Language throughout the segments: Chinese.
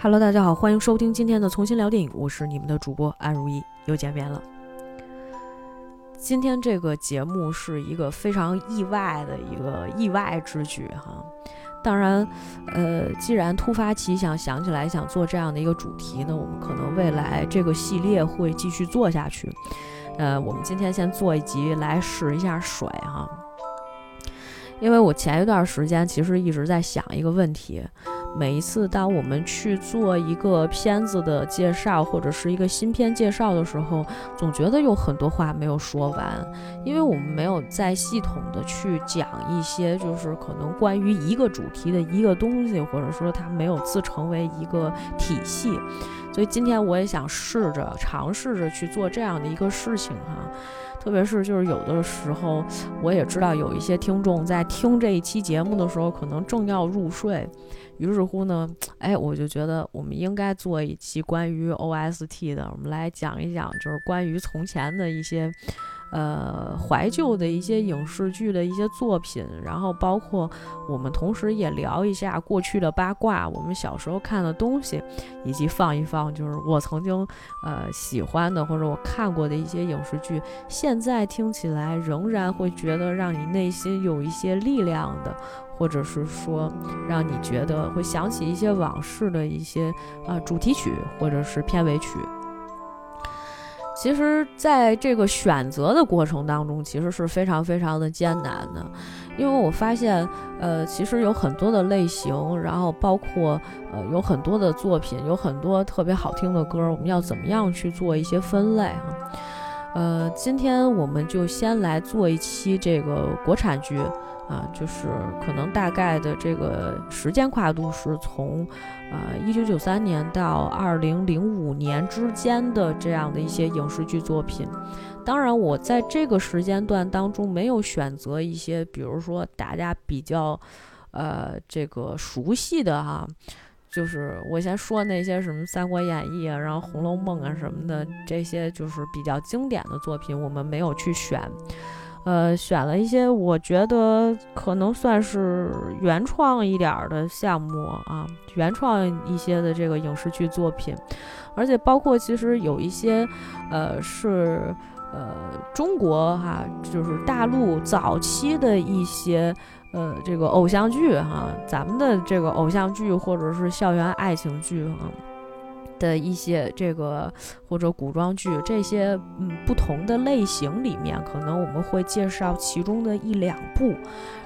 Hello，大家好，欢迎收听今天的重新聊电影，我是你们的主播安如意，又见面了。今天这个节目是一个非常意外的一个意外之举哈。当然，呃，既然突发奇想想起来想做这样的一个主题呢，我们可能未来这个系列会继续做下去。呃，我们今天先做一集来试一下水哈。因为我前一段时间其实一直在想一个问题。每一次，当我们去做一个片子的介绍，或者是一个新片介绍的时候，总觉得有很多话没有说完，因为我们没有再系统的去讲一些，就是可能关于一个主题的一个东西，或者说它没有自成为一个体系。所以今天我也想试着尝试着去做这样的一个事情哈。特别是就是有的时候，我也知道有一些听众在听这一期节目的时候，可能正要入睡。于是乎呢，哎，我就觉得我们应该做一期关于 OST 的，我们来讲一讲，就是关于从前的一些。呃，怀旧的一些影视剧的一些作品，然后包括我们同时也聊一下过去的八卦，我们小时候看的东西，以及放一放就是我曾经呃喜欢的或者我看过的一些影视剧，现在听起来仍然会觉得让你内心有一些力量的，或者是说让你觉得会想起一些往事的一些啊主题曲或者是片尾曲。其实，在这个选择的过程当中，其实是非常非常的艰难的，因为我发现，呃，其实有很多的类型，然后包括，呃，有很多的作品，有很多特别好听的歌，我们要怎么样去做一些分类哈？呃，今天我们就先来做一期这个国产剧。啊，就是可能大概的这个时间跨度是从，呃，一九九三年到二零零五年之间的这样的一些影视剧作品。当然，我在这个时间段当中没有选择一些，比如说大家比较，呃，这个熟悉的哈，就是我先说那些什么《三国演义》啊，然后《红楼梦》啊什么的这些，就是比较经典的作品，我们没有去选。呃，选了一些我觉得可能算是原创一点的项目啊，原创一些的这个影视剧作品，而且包括其实有一些，呃，是呃中国哈，就是大陆早期的一些呃这个偶像剧哈，咱们的这个偶像剧或者是校园爱情剧哈。的一些这个或者古装剧这些嗯不同的类型里面，可能我们会介绍其中的一两部，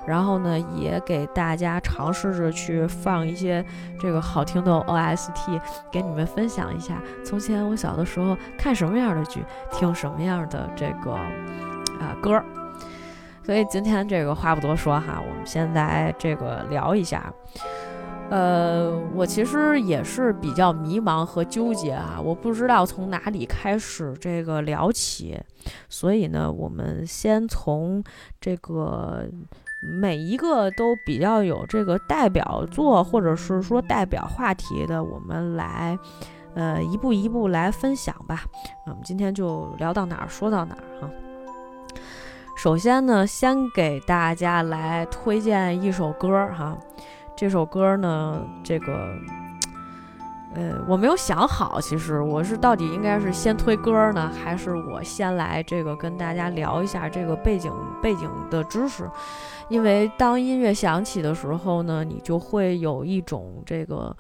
然后呢也给大家尝试着去放一些这个好听的 OST，给你们分享一下从前我小的时候看什么样的剧，听什么样的这个啊歌儿。所以今天这个话不多说哈，我们现在这个聊一下。呃，我其实也是比较迷茫和纠结啊，我不知道从哪里开始这个聊起，所以呢，我们先从这个每一个都比较有这个代表作或者是说代表话题的，我们来呃一步一步来分享吧。我们今天就聊到哪儿说到哪儿哈。首先呢，先给大家来推荐一首歌哈。这首歌呢，这个，呃，我没有想好，其实我是到底应该是先推歌呢，还是我先来这个跟大家聊一下这个背景背景的知识？因为当音乐响起的时候呢，你就会有一种这个。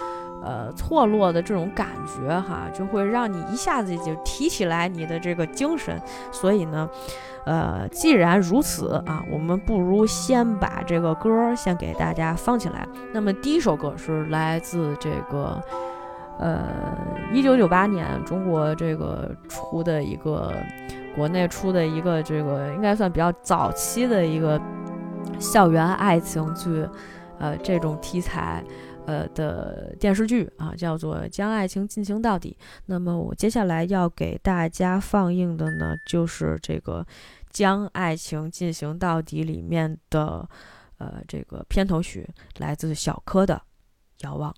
呃，错落的这种感觉哈，就会让你一下子就提起来你的这个精神。所以呢，呃，既然如此啊，我们不如先把这个歌先给大家放起来。那么第一首歌是来自这个，呃，一九九八年中国这个出的一个，国内出的一个这个应该算比较早期的一个校园爱情剧，呃，这种题材。呃的电视剧啊，叫做《将爱情进行到底》。那么我接下来要给大家放映的呢，就是这个《将爱情进行到底》里面的呃这个片头曲，来自小柯的《遥望》。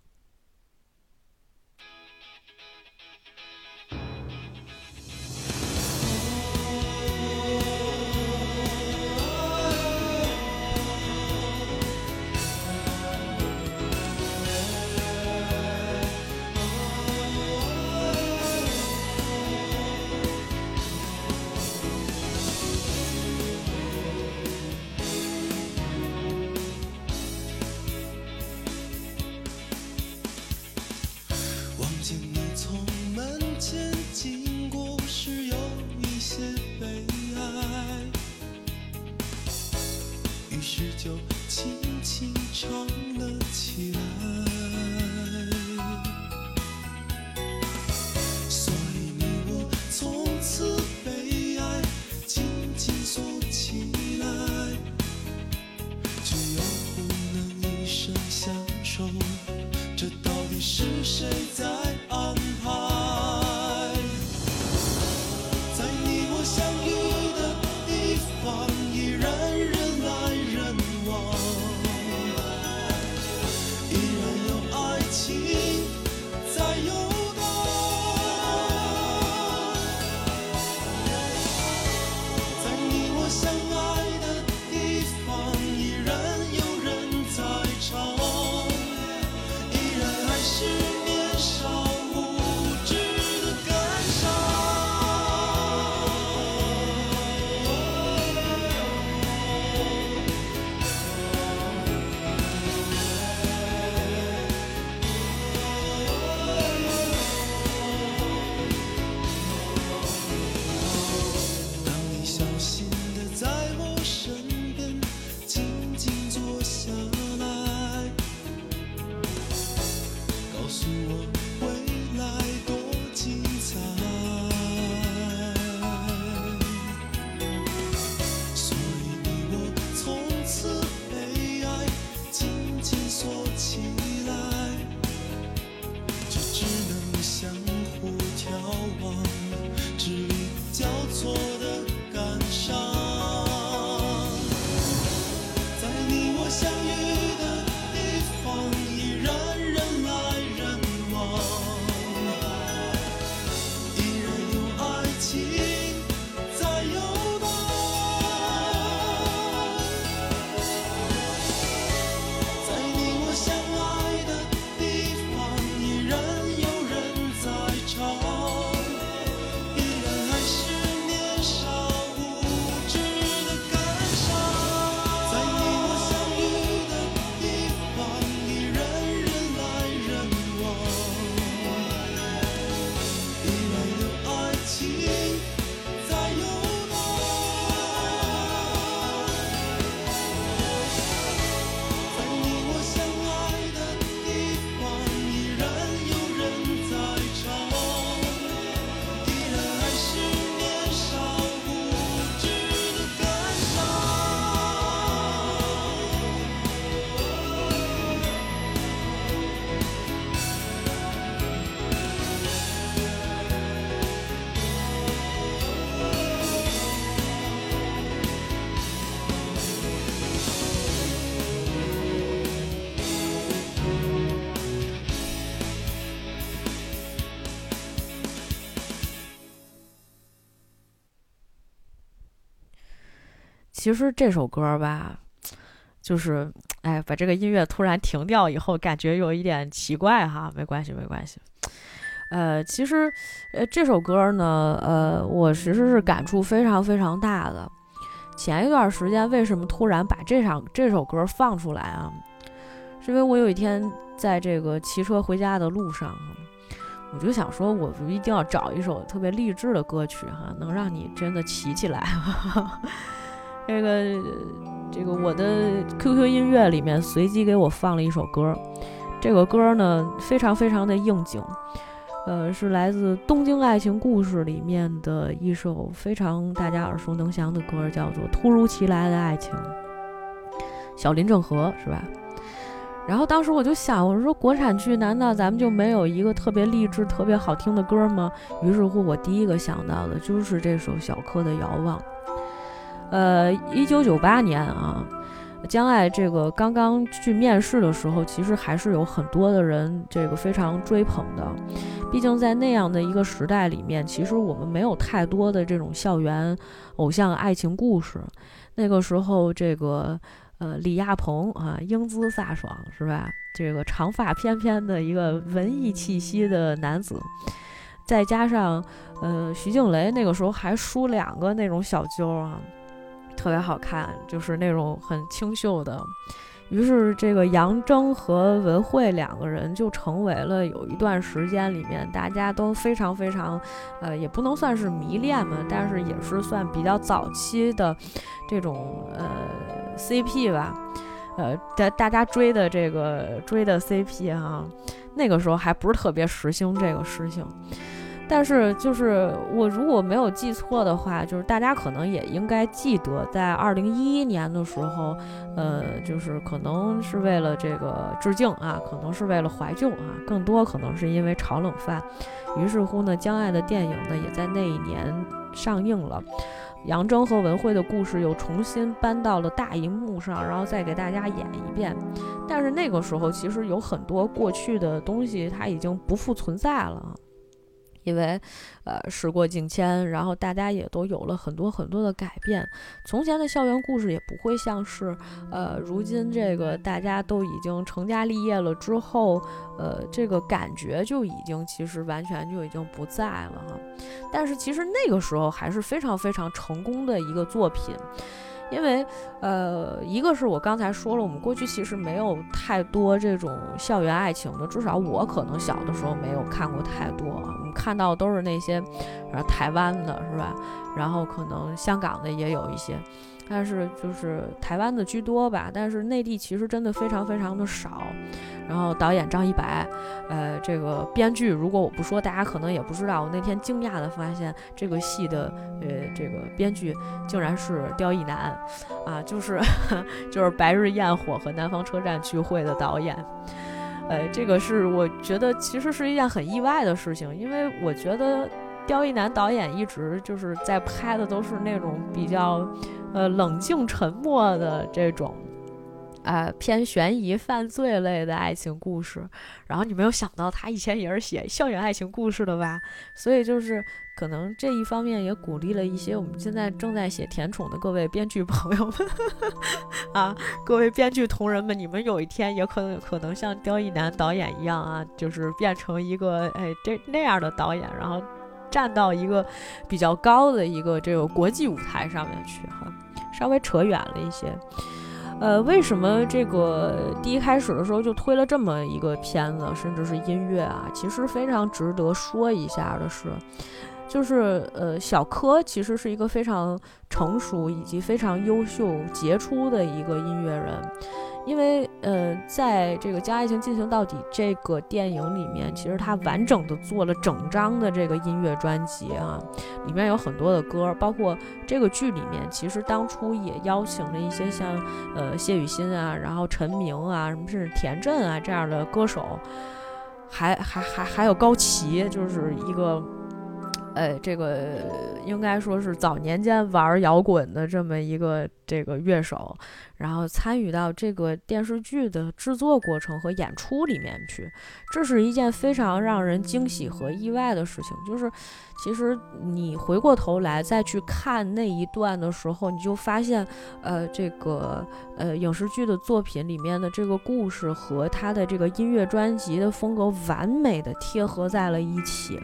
其实这首歌吧，就是哎，把这个音乐突然停掉以后，感觉有一点奇怪哈。没关系，没关系。呃，其实呃这首歌呢，呃，我其实是感触非常非常大的。前一段时间为什么突然把这场这首歌放出来啊？是因为我有一天在这个骑车回家的路上，我就想说，我一定要找一首特别励志的歌曲哈，能让你真的骑起来。这个这个我的 QQ 音乐里面随机给我放了一首歌，这个歌呢非常非常的应景，呃，是来自《东京爱情故事》里面的一首非常大家耳熟能详的歌，叫做《突如其来的爱情》，小林正和是吧？然后当时我就想，我说国产剧难道咱们就没有一个特别励志、特别好听的歌吗？于是乎，我第一个想到的就是这首小柯的《遥望》。呃，一九九八年啊，江爱这个刚刚去面试的时候，其实还是有很多的人这个非常追捧的。毕竟在那样的一个时代里面，其实我们没有太多的这种校园偶像爱情故事。那个时候，这个呃李亚鹏啊，英姿飒爽是吧？这个长发翩翩的一个文艺气息的男子。再加上，呃，徐静蕾那个时候还梳两个那种小揪啊，特别好看，就是那种很清秀的。于是，这个杨铮和文慧两个人就成为了有一段时间里面大家都非常非常，呃，也不能算是迷恋嘛，但是也是算比较早期的这种呃 CP 吧，呃，大大家追的这个追的 CP 哈，那个时候还不是特别时兴这个事情。但是就是我如果没有记错的话，就是大家可能也应该记得，在二零一一年的时候，呃，就是可能是为了这个致敬啊，可能是为了怀旧啊，更多可能是因为炒冷饭。于是乎呢，江爱的电影呢也在那一年上映了，杨铮和文慧的故事又重新搬到了大荧幕上，然后再给大家演一遍。但是那个时候其实有很多过去的东西，它已经不复存在了。因为，呃，时过境迁，然后大家也都有了很多很多的改变。从前的校园故事也不会像是，呃，如今这个大家都已经成家立业了之后，呃，这个感觉就已经其实完全就已经不在了哈。但是其实那个时候还是非常非常成功的一个作品。因为，呃，一个是我刚才说了，我们过去其实没有太多这种校园爱情的，至少我可能小的时候没有看过太多，我们看到都是那些，呃，台湾的是吧？然后可能香港的也有一些。但是就是台湾的居多吧，但是内地其实真的非常非常的少。然后导演张一白，呃，这个编剧如果我不说，大家可能也不知道。我那天惊讶的发现，这个戏的呃这个编剧竟然是刁亦男，啊，就是 就是《白日焰火》和《南方车站聚会》的导演。呃，这个是我觉得其实是一件很意外的事情，因为我觉得刁亦男导演一直就是在拍的都是那种比较。呃，冷静沉默的这种，呃，偏悬疑犯罪类的爱情故事。然后你没有想到，他以前也是写校园爱情故事的吧？所以就是可能这一方面也鼓励了一些我们现在正在写甜宠的各位编剧朋友们 啊，各位编剧同仁们，你们有一天也可能可能像刁亦男导演一样啊，就是变成一个哎这那样的导演，然后站到一个比较高的一个这个国际舞台上面去哈。稍微扯远了一些，呃，为什么这个第一开始的时候就推了这么一个片子，甚至是音乐啊？其实非常值得说一下的是，就是呃，小柯其实是一个非常成熟以及非常优秀杰出的一个音乐人。因为，呃，在这个将爱情进行到底这个电影里面，其实他完整的做了整张的这个音乐专辑啊，里面有很多的歌，包括这个剧里面，其实当初也邀请了一些像，呃，谢雨欣啊，然后陈明啊，什么甚至田震啊这样的歌手，还还还还有高旗，就是一个。呃，这个应该说是早年间玩摇滚的这么一个这个乐手，然后参与到这个电视剧的制作过程和演出里面去，这是一件非常让人惊喜和意外的事情。就是其实你回过头来再去看那一段的时候，你就发现，呃，这个呃影视剧的作品里面的这个故事和他的这个音乐专辑的风格完美的贴合在了一起。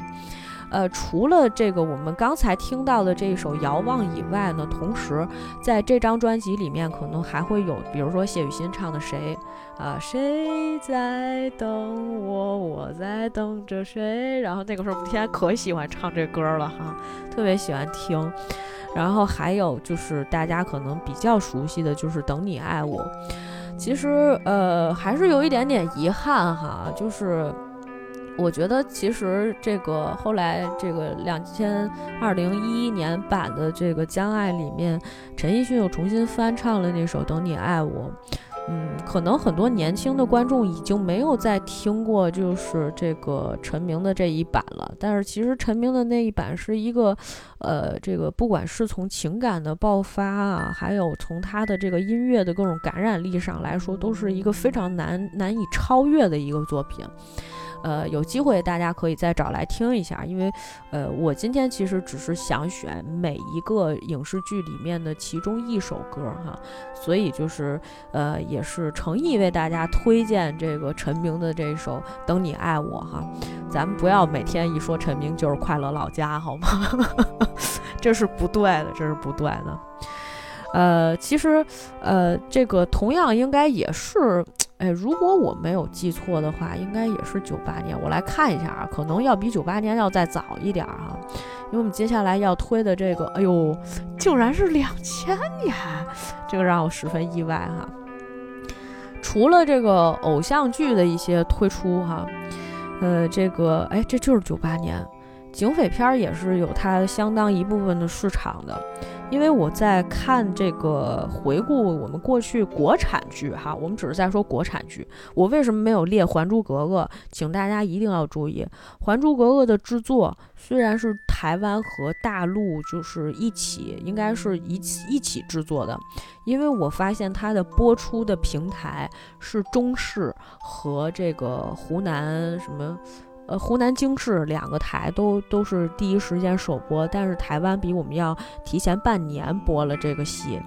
呃，除了这个我们刚才听到的这一首《遥望》以外呢，同时在这张专辑里面可能还会有，比如说谢雨欣唱的《谁》啊，谁在等我，我在等着谁。然后那个时候，我们天可喜欢唱这歌了哈，特别喜欢听。然后还有就是大家可能比较熟悉的就是《等你爱我》。其实呃，还是有一点点遗憾哈，就是。我觉得其实这个后来这个两千二零一一年版的这个《将爱》里面，陈奕迅又重新翻唱了那首《等你爱我》。嗯，可能很多年轻的观众已经没有再听过就是这个陈明的这一版了。但是其实陈明的那一版是一个，呃，这个不管是从情感的爆发啊，还有从他的这个音乐的各种感染力上来说，都是一个非常难难以超越的一个作品。呃，有机会大家可以再找来听一下，因为，呃，我今天其实只是想选每一个影视剧里面的其中一首歌哈，所以就是，呃，也是诚意为大家推荐这个陈明的这首《等你爱我》哈，咱们不要每天一说陈明就是快乐老家好吗？这是不对的，这是不对的。呃，其实，呃，这个同样应该也是。哎，如果我没有记错的话，应该也是九八年。我来看一下啊，可能要比九八年要再早一点儿哈，因为我们接下来要推的这个，哎呦，竟然是两千年，这个让我十分意外哈。除了这个偶像剧的一些推出哈，呃，这个哎，这就是九八年，警匪片儿也是有它相当一部分的市场的。因为我在看这个回顾我们过去国产剧哈，我们只是在说国产剧。我为什么没有列《还珠格格》？请大家一定要注意，《还珠格格》的制作虽然是台湾和大陆就是一起，应该是一起一起制作的，因为我发现它的播出的平台是中视和这个湖南什么。呃，湖南经视两个台都都是第一时间首播，但是台湾比我们要提前半年播了这个戏。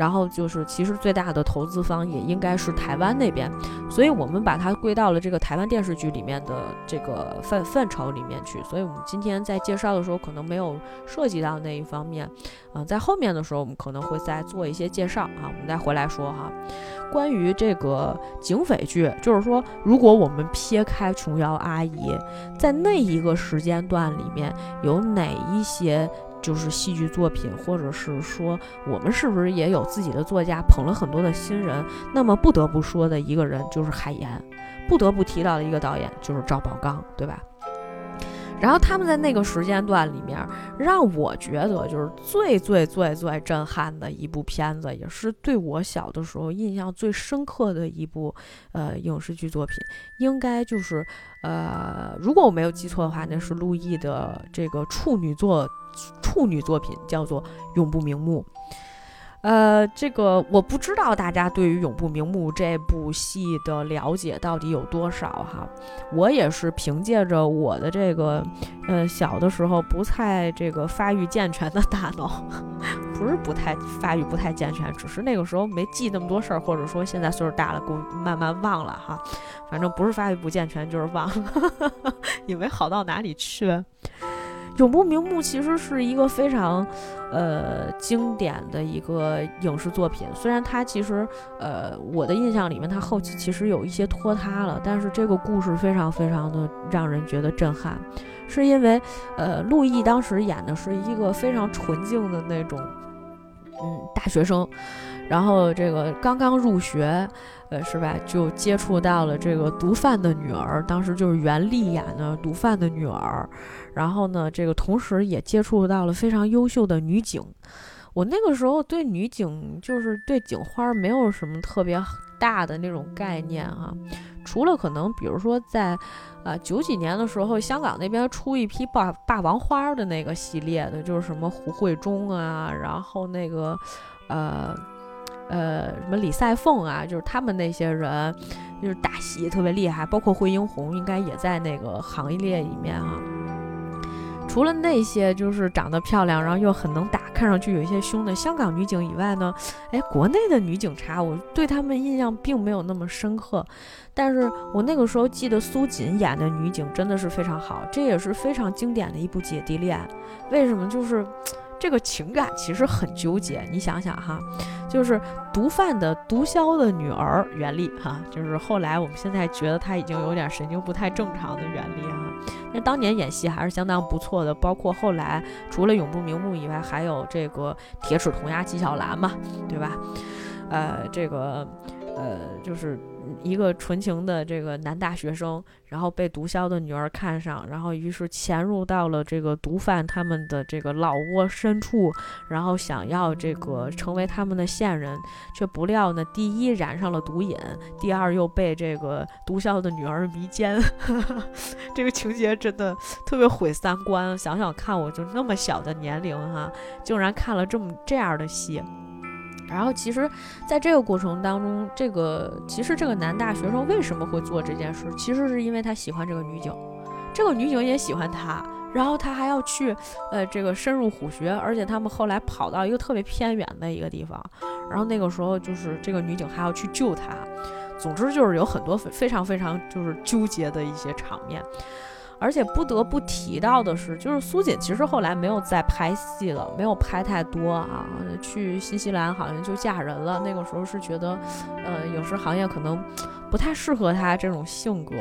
然后就是，其实最大的投资方也应该是台湾那边，所以我们把它归到了这个台湾电视剧里面的这个范范畴里面去。所以我们今天在介绍的时候，可能没有涉及到那一方面。嗯，在后面的时候，我们可能会再做一些介绍啊。我们再回来说哈，关于这个警匪剧，就是说，如果我们撇开琼瑶阿姨，在那一个时间段里面有哪一些？就是戏剧作品，或者是说我们是不是也有自己的作家捧了很多的新人？那么不得不说的一个人就是海岩，不得不提到的一个导演就是赵宝刚，对吧？然后他们在那个时间段里面，让我觉得就是最最最最震撼的一部片子，也是对我小的时候印象最深刻的一部呃影视剧作品，应该就是呃，如果我没有记错的话，那是陆毅的这个处女作。处女作品叫做《永不瞑目》，呃，这个我不知道大家对于《永不瞑目》这部戏的了解到底有多少哈。我也是凭借着我的这个，呃，小的时候不太这个发育健全的大脑，不是不太发育不太健全，只是那个时候没记那么多事儿，或者说现在岁数大了，慢慢忘了哈。反正不是发育不健全，就是忘，以为好到哪里去。永不瞑目其实是一个非常，呃，经典的一个影视作品。虽然它其实，呃，我的印象里面，它后期其实有一些拖沓了，但是这个故事非常非常的让人觉得震撼，是因为，呃，陆毅当时演的是一个非常纯净的那种，嗯，大学生，然后这个刚刚入学。呃，是吧？就接触到了这个毒贩的女儿，当时就是袁立演的毒贩的女儿。然后呢，这个同时也接触到了非常优秀的女警。我那个时候对女警，就是对警花没有什么特别大的那种概念哈，除了可能比如说在啊九几年的时候，香港那边出一批霸霸王花的那个系列的，就是什么胡慧中啊，然后那个呃。呃，什么李赛凤啊，就是他们那些人，就是打戏特别厉害，包括惠英红应该也在那个行列里面啊。除了那些就是长得漂亮，然后又很能打，看上去有一些凶的香港女警以外呢，哎，国内的女警察，我对他们印象并没有那么深刻。但是我那个时候记得苏锦演的女警真的是非常好，这也是非常经典的一部姐弟恋。为什么？就是。这个情感其实很纠结，你想想哈，就是毒贩的毒枭的女儿袁丽哈，就是后来我们现在觉得她已经有点神经不太正常的袁丽哈，那当年演戏还是相当不错的，包括后来除了永不瞑目以外，还有这个铁齿铜牙纪晓岚嘛，对吧？呃，这个呃就是。一个纯情的这个男大学生，然后被毒枭的女儿看上，然后于是潜入到了这个毒贩他们的这个老窝深处，然后想要这个成为他们的线人，却不料呢，第一染上了毒瘾，第二又被这个毒枭的女儿迷奸，这个情节真的特别毁三观。想想看，我就那么小的年龄哈，竟然看了这么这样的戏。然后其实，在这个过程当中，这个其实这个男大学生为什么会做这件事？其实是因为他喜欢这个女警，这个女警也喜欢他，然后他还要去，呃，这个深入虎穴，而且他们后来跑到一个特别偏远的一个地方，然后那个时候就是这个女警还要去救他，总之就是有很多非常非常就是纠结的一些场面。而且不得不提到的是，就是苏锦其实后来没有再拍戏了，没有拍太多啊。去新西兰好像就嫁人了。那个时候是觉得，呃，影视行业可能不太适合她这种性格。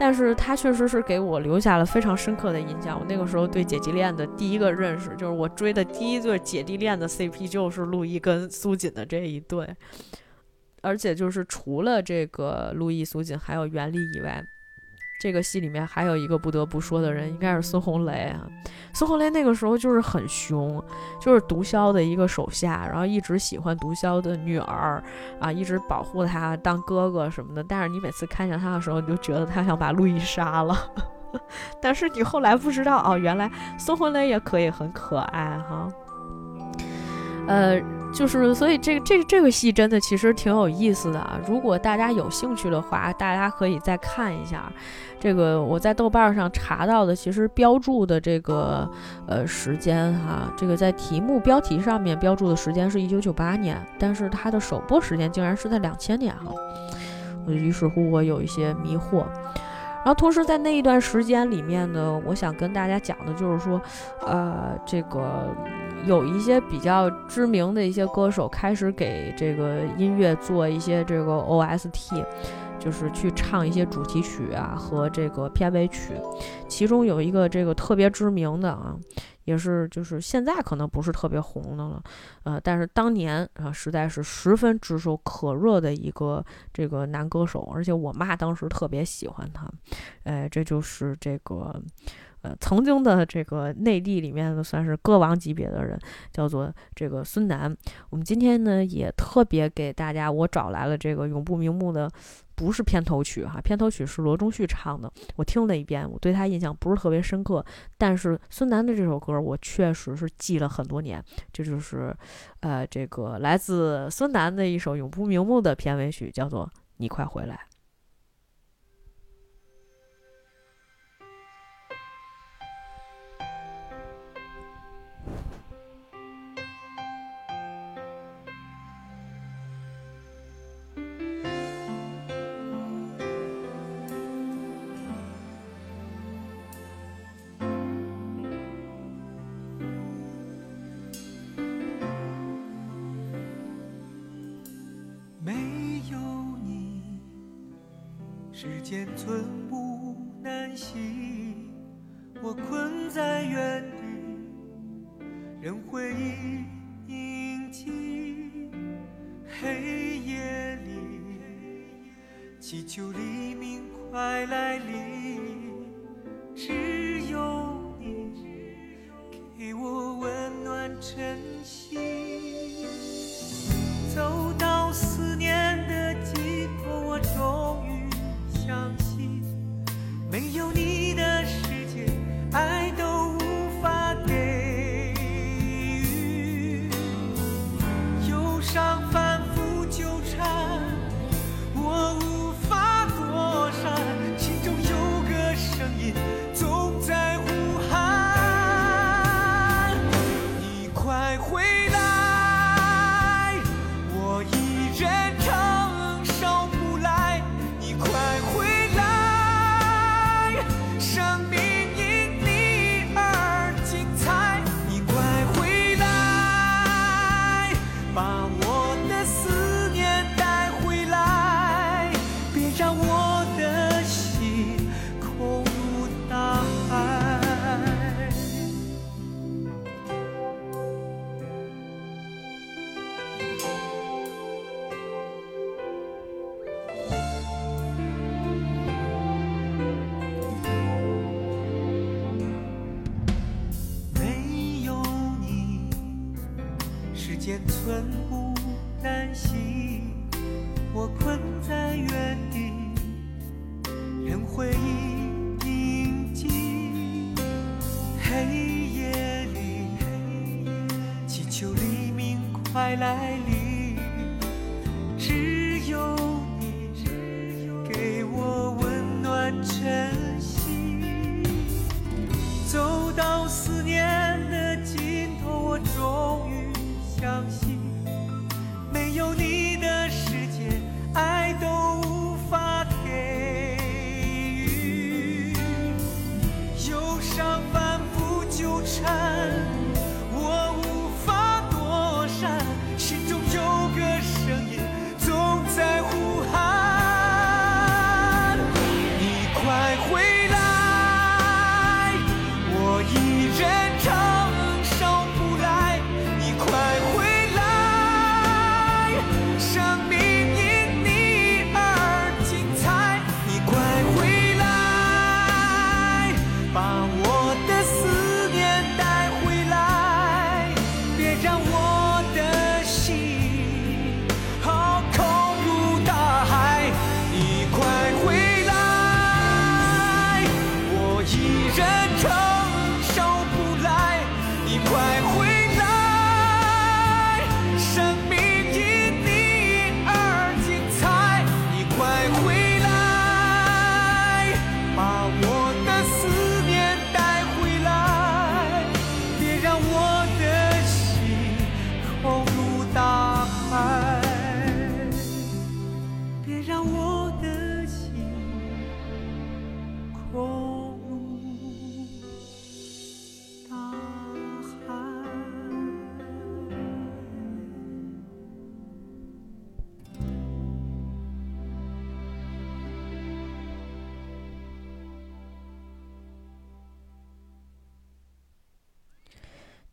但是他确实是给我留下了非常深刻的印象。我那个时候对姐弟恋的第一个认识，就是我追的第一对姐弟恋的 CP 就是陆毅跟苏锦的这一对，而且就是除了这个陆毅、苏锦还有袁立以外。这个戏里面还有一个不得不说的人，应该是孙红雷啊。孙红雷那个时候就是很凶，就是毒枭的一个手下，然后一直喜欢毒枭的女儿啊，一直保护他当哥哥什么的。但是你每次看见他的时候，你就觉得他想把路易杀了。但是你后来不知道哦，原来孙红雷也可以很可爱哈。呃。就是，所以这个这这个戏真的其实挺有意思的啊！如果大家有兴趣的话，大家可以再看一下。这个我在豆瓣上查到的，其实标注的这个呃时间哈，这个在题目标题上面标注的时间是一九九八年，但是它的首播时间竟然是在两千年哈。于是乎我有一些迷惑。然后同时在那一段时间里面呢，我想跟大家讲的就是说，呃，这个。有一些比较知名的一些歌手开始给这个音乐做一些这个 OST，就是去唱一些主题曲啊和这个片尾曲。其中有一个这个特别知名的啊，也是就是现在可能不是特别红的了，呃，但是当年啊实在是十分炙手可热的一个这个男歌手，而且我妈当时特别喜欢他，哎，这就是这个。呃，曾经的这个内地里面的算是歌王级别的人，叫做这个孙楠。我们今天呢也特别给大家，我找来了这个永不瞑目的，不是片头曲哈，片头曲是罗中旭唱的。我听了一遍，我对他印象不是特别深刻，但是孙楠的这首歌我确实是记了很多年。这就是，呃，这个来自孙楠的一首永不瞑目的片尾曲，叫做《你快回来》。间寸步难行，我困在原地，任回忆铭记。黑夜里，祈求黎明快来临，只有你给我温暖真心。没有你的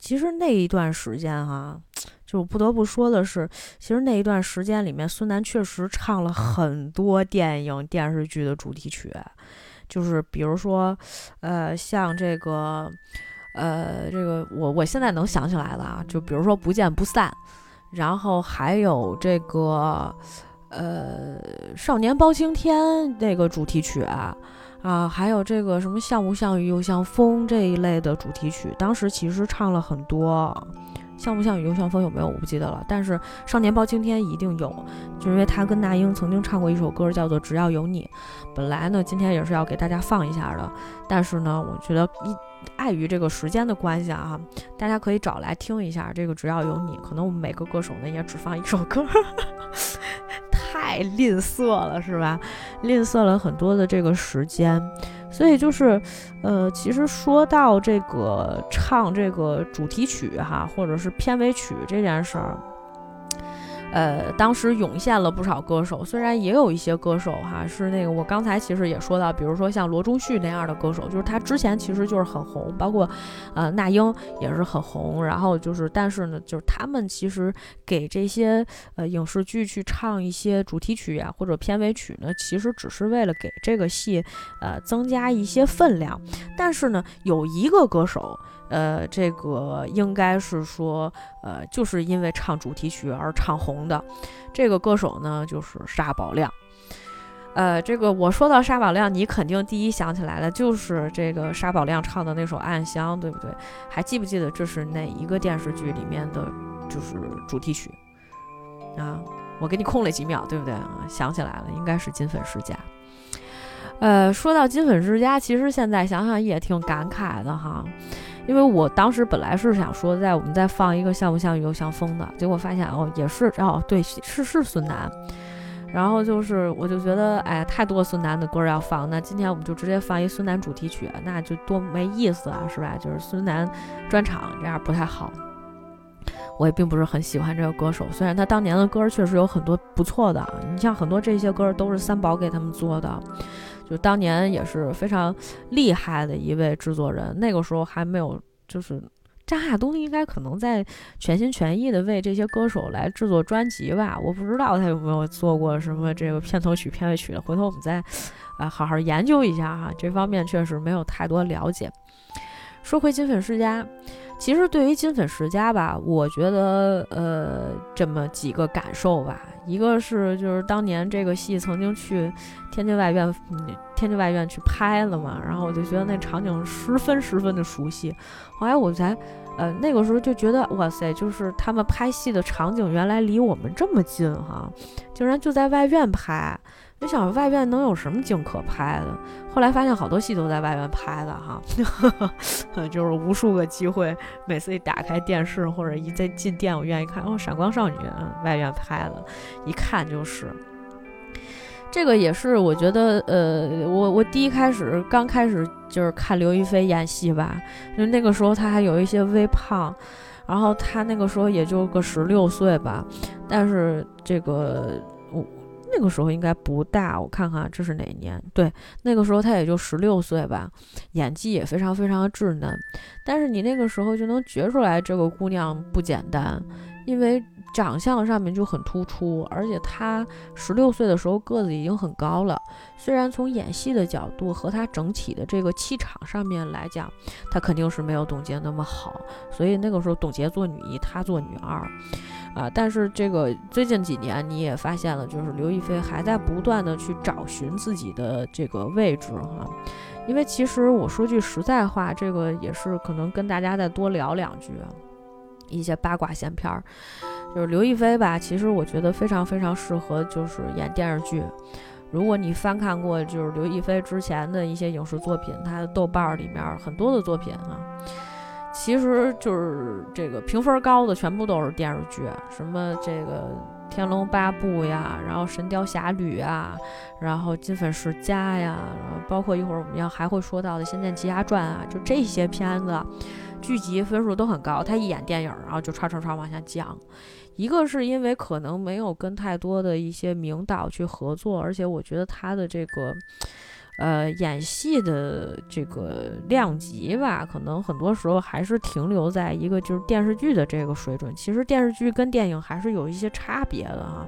其实那一段时间哈、就不得不说的是，其实那一段时间里面，孙楠确实唱了很多电影、电视剧的主题曲，就是比如说，呃，像这个，呃，这个我我现在能想起来了啊，就比如说《不见不散》，然后还有这个，呃，《少年包青天》那个主题曲啊。啊，还有这个什么像不像雨又像风这一类的主题曲，当时其实唱了很多。像不像雨又像风有没有我不记得了，但是少年包青天一定有，就是因为他跟那英曾经唱过一首歌叫做《只要有你》。本来呢，今天也是要给大家放一下的，但是呢，我觉得一碍于这个时间的关系啊，大家可以找来听一下这个《只要有你》。可能我们每个歌手呢也只放一首歌，太吝啬了，是吧？吝啬了很多的这个时间。所以就是，呃，其实说到这个唱这个主题曲哈，或者是片尾曲这件事儿，呃，当时涌现了不少歌手，虽然也有一些歌手哈是那个我刚才其实也说到，比如说像罗中旭那样的歌手，就是他之前其实就是很红，包括呃那英也是很红，然后就是但是呢，就是他们其实给这些呃影视剧去唱一些主题曲呀、或者片尾曲呢，其实只是为了给这个戏呃增加一些分量，但是呢，有一个歌手。呃，这个应该是说，呃，就是因为唱主题曲而唱红的。这个歌手呢，就是沙宝亮。呃，这个我说到沙宝亮，你肯定第一想起来的就是这个沙宝亮唱的那首《暗香》，对不对？还记不记得这是哪一个电视剧里面的，就是主题曲啊？我给你空了几秒，对不对？想起来了，应该是《金粉世家》。呃，说到《金粉世家》，其实现在想想也挺感慨的哈。因为我当时本来是想说，在我们再放一个像不像雨又像风的，结果发现哦，也是哦，对，是是孙楠。然后就是，我就觉得，哎，太多孙楠的歌要放，那今天我们就直接放一孙楠主题曲，那就多没意思啊，是吧？就是孙楠专场这样不太好。我也并不是很喜欢这个歌手，虽然他当年的歌确实有很多不错的，你像很多这些歌都是三宝给他们做的。就当年也是非常厉害的一位制作人，那个时候还没有，就是张亚东应该可能在全心全意的为这些歌手来制作专辑吧，我不知道他有没有做过什么这个片头曲、片尾曲的，回头我们再啊好好研究一下哈，这方面确实没有太多了解。说回金粉世家。其实对于金粉世家吧，我觉得呃这么几个感受吧，一个是就是当年这个戏曾经去天津外院，嗯、天津外院去拍了嘛，然后我就觉得那场景十分十分的熟悉，后来我才呃那个时候就觉得哇塞，就是他们拍戏的场景原来离我们这么近哈，竟然就在外院拍。就想外院能有什么景可拍的？后来发现好多戏都在外院拍的哈，就是无数个机会，每次一打开电视或者一再进电影院一看，哦，《闪光少女》嗯外院拍的，一看就是。这个也是我觉得，呃，我我第一开始刚开始就是看刘亦菲演戏吧，就那个时候她还有一些微胖，然后她那个时候也就个十六岁吧，但是这个。那个时候应该不大，我看看这是哪年？对，那个时候她也就十六岁吧，演技也非常非常的稚嫩，但是你那个时候就能觉出来这个姑娘不简单，因为长相上面就很突出，而且她十六岁的时候个子已经很高了。虽然从演戏的角度和她整体的这个气场上面来讲，她肯定是没有董洁那么好，所以那个时候董洁做女一，她做女二。啊，但是这个最近几年你也发现了，就是刘亦菲还在不断的去找寻自己的这个位置哈，因为其实我说句实在话，这个也是可能跟大家再多聊两句，一些八卦闲篇儿，就是刘亦菲吧，其实我觉得非常非常适合就是演电视剧。如果你翻看过就是刘亦菲之前的一些影视作品，她的豆瓣儿里面很多的作品啊。其实就是这个评分高的全部都是电视剧，什么这个《天龙八部》呀，然后《神雕侠侣》啊，然后《金粉世家》呀，包括一会儿我们要还会说到的《仙剑奇侠传》啊，就这些片子，剧集分数都很高。他一演电影，然后就唰唰唰往下降，一个是因为可能没有跟太多的一些名导去合作，而且我觉得他的这个。呃，演戏的这个量级吧，可能很多时候还是停留在一个就是电视剧的这个水准。其实电视剧跟电影还是有一些差别的哈。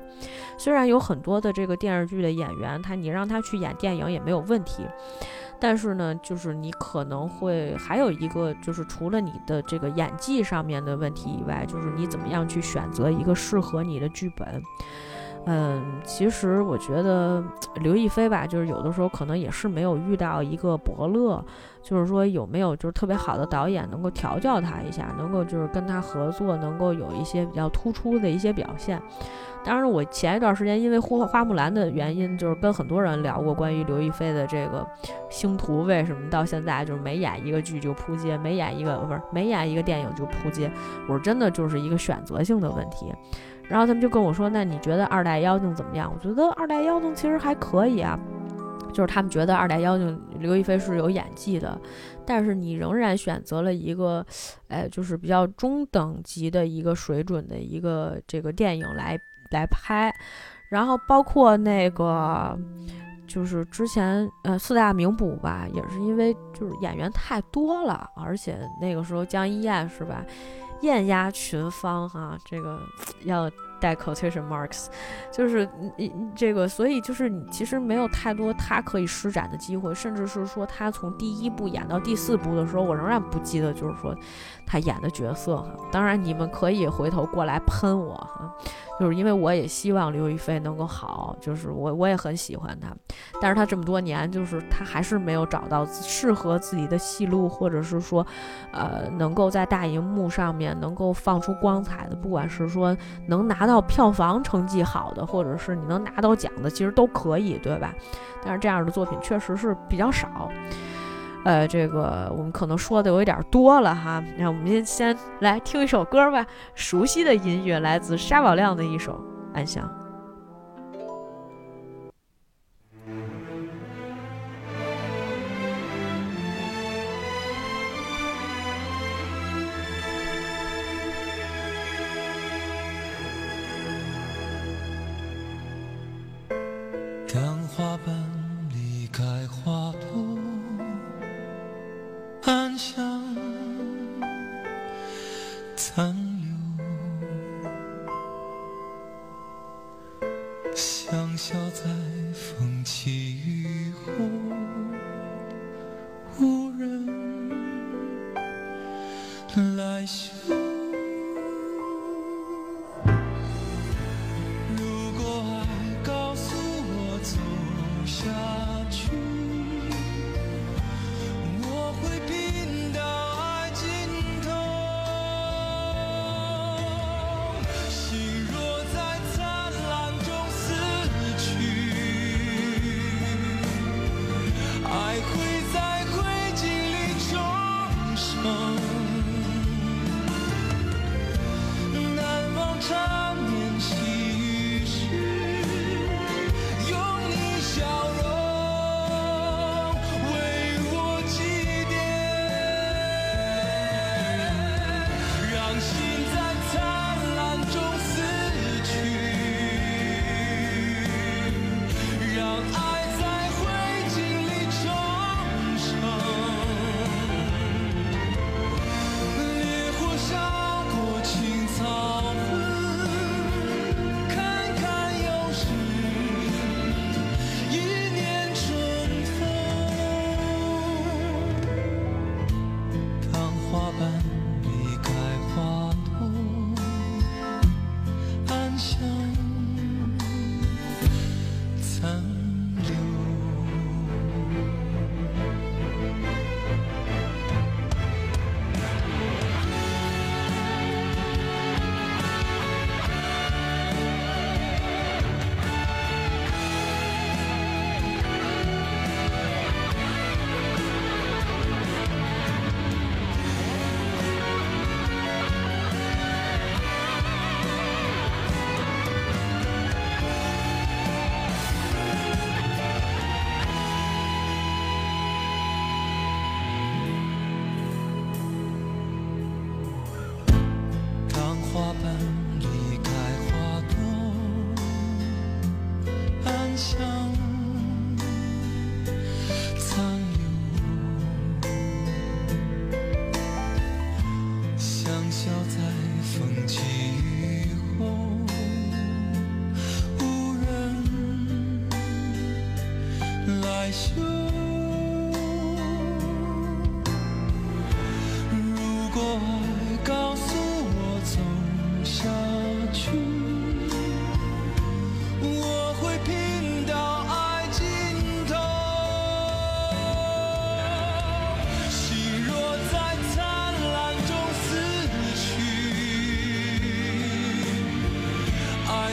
虽然有很多的这个电视剧的演员，他你让他去演电影也没有问题，但是呢，就是你可能会还有一个就是除了你的这个演技上面的问题以外，就是你怎么样去选择一个适合你的剧本。嗯，其实我觉得刘亦菲吧，就是有的时候可能也是没有遇到一个伯乐，就是说有没有就是特别好的导演能够调教她一下，能够就是跟她合作，能够有一些比较突出的一些表现。当然，我前一段时间因为《花花木兰》的原因，就是跟很多人聊过关于刘亦菲的这个星途为什么到现在就是每演一个剧就扑街，每演一个不是每演一个电影就扑街。我真的就是一个选择性的问题。然后他们就跟我说：“那你觉得二代妖精怎么样？”我觉得二代妖精其实还可以啊，就是他们觉得二代妖精刘亦菲是有演技的，但是你仍然选择了一个，哎，就是比较中等级的一个水准的一个这个电影来来拍。然后包括那个，就是之前呃四大名捕吧，也是因为就是演员太多了，而且那个时候江一燕是吧？艳压群芳哈，这个要带 quotation marks，就是你这个，所以就是你其实没有太多他可以施展的机会，甚至是说他从第一部演到第四部的时候，我仍然不记得就是说他演的角色哈。当然你们可以回头过来喷我哈。就是因为我也希望刘亦菲能够好，就是我我也很喜欢她，但是她这么多年，就是她还是没有找到适合自己的戏路，或者是说，呃，能够在大荧幕上面能够放出光彩的，不管是说能拿到票房成绩好的，或者是你能拿到奖的，其实都可以，对吧？但是这样的作品确实是比较少。呃，这个我们可能说的有一点多了哈，那我们先先来听一首歌吧，熟悉的音乐来自沙宝亮的一首《安详》。当花瓣暗香残留，香消在风起雨后，无人来嗅。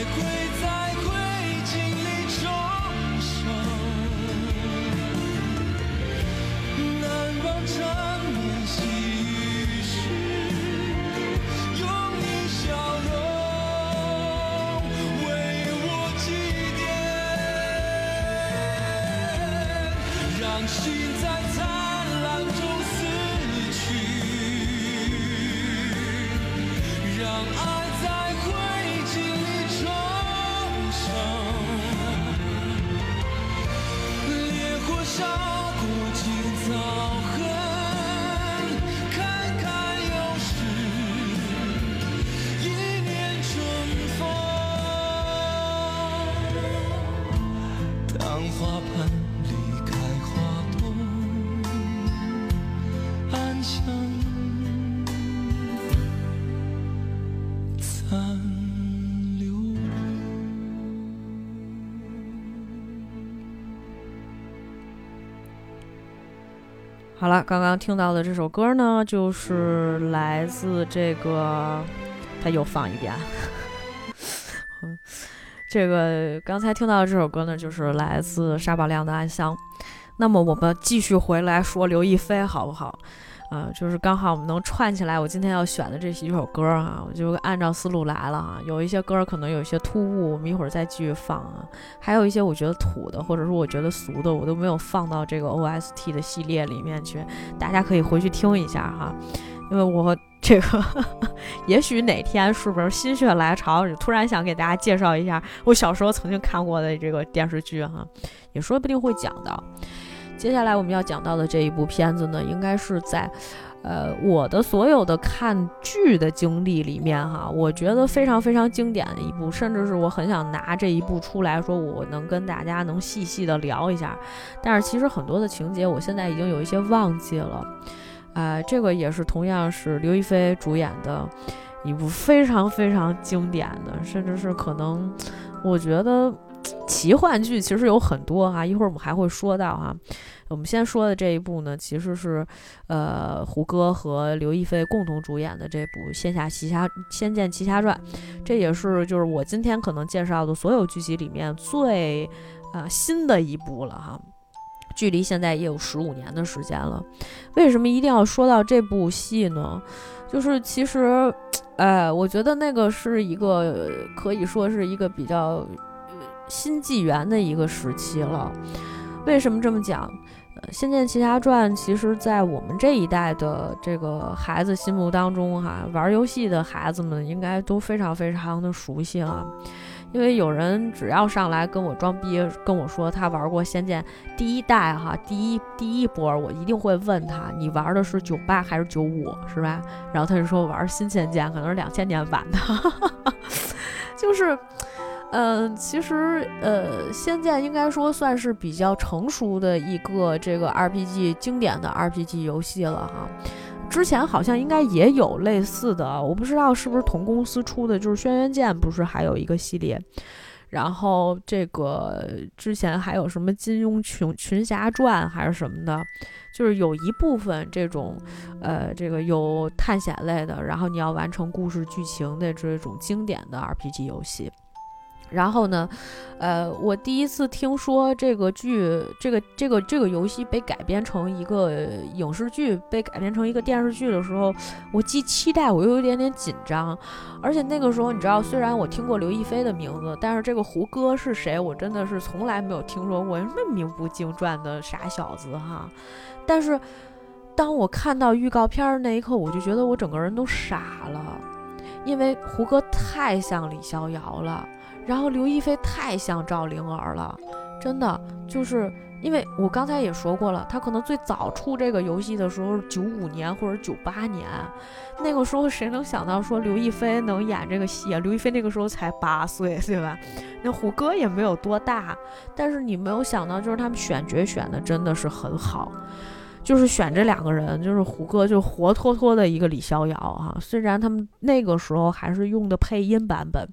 爱好了，刚刚听到的这首歌呢，就是来自这个，他又放一遍。这个刚才听到的这首歌呢，就是来自沙宝亮的《暗香》。那么我们继续回来说刘亦菲，好不好？啊、就是刚好我们能串起来，我今天要选的这几首歌啊，我就按照思路来了啊。有一些歌可能有一些突兀，我们一会儿再继续放啊。还有一些我觉得土的，或者说我觉得俗的，我都没有放到这个 OST 的系列里面去，大家可以回去听一下哈。因为我这个，也许哪天是不是心血来潮，突然想给大家介绍一下我小时候曾经看过的这个电视剧哈，也说不定会讲到。接下来我们要讲到的这一部片子呢，应该是在，呃，我的所有的看剧的经历里面哈，我觉得非常非常经典的一部，甚至是我很想拿这一部出来说，我能跟大家能细细的聊一下。但是其实很多的情节，我现在已经有一些忘记了。啊、这个也是同样是刘亦菲主演的一部非常非常经典的，甚至是可能我觉得奇幻剧其实有很多哈、一会儿我们还会说到哈、我们先说的这一部呢，其实是呃胡歌和刘亦菲共同主演的这部《仙侠奇侠仙剑奇侠传》，这也是就是我今天可能介绍的所有剧集里面最呃新的一部了哈。距离现在也有十五年的时间了，为什么一定要说到这部戏呢？就是其实，呃，我觉得那个是一个可以说是一个比较呃新纪元的一个时期了。为什么这么讲？《仙剑奇侠传》其实，在我们这一代的这个孩子心目当中，哈，玩游戏的孩子们应该都非常非常的熟悉啊。因为有人只要上来跟我装逼，跟我说他玩过《仙剑》第一代哈，第一第一波，我一定会问他，你玩的是九八还是九五，是吧？然后他就说玩新《仙剑》，可能是两千年版的，就是。嗯，其实呃，《仙剑》应该说算是比较成熟的一个这个 RPG 经典的 RPG 游戏了哈。之前好像应该也有类似的，我不知道是不是同公司出的，就是《轩辕剑》不是还有一个系列，然后这个之前还有什么《金庸群群侠传》还是什么的，就是有一部分这种呃这个有探险类的，然后你要完成故事剧情的这种经典的 RPG 游戏。然后呢，呃，我第一次听说这个剧，这个这个这个游戏被改编成一个影视剧，被改编成一个电视剧的时候，我既期待，我又有点点紧张。而且那个时候，你知道，虽然我听过刘亦菲的名字，但是这个胡歌是谁，我真的是从来没有听说过，什么名不经传的傻小子哈。但是当我看到预告片那一刻，我就觉得我整个人都傻了，因为胡歌太像李逍遥了。然后刘亦菲太像赵灵儿了，真的就是因为我刚才也说过了，她可能最早出这个游戏的时候是九五年或者九八年，那个时候谁能想到说刘亦菲能演这个戏啊？刘亦菲那个时候才八岁，对吧？那胡歌也没有多大，但是你没有想到，就是他们选角选的真的是很好。就是选这两个人，就是胡歌，就活脱脱的一个李逍遥啊。虽然他们那个时候还是用的配音版本，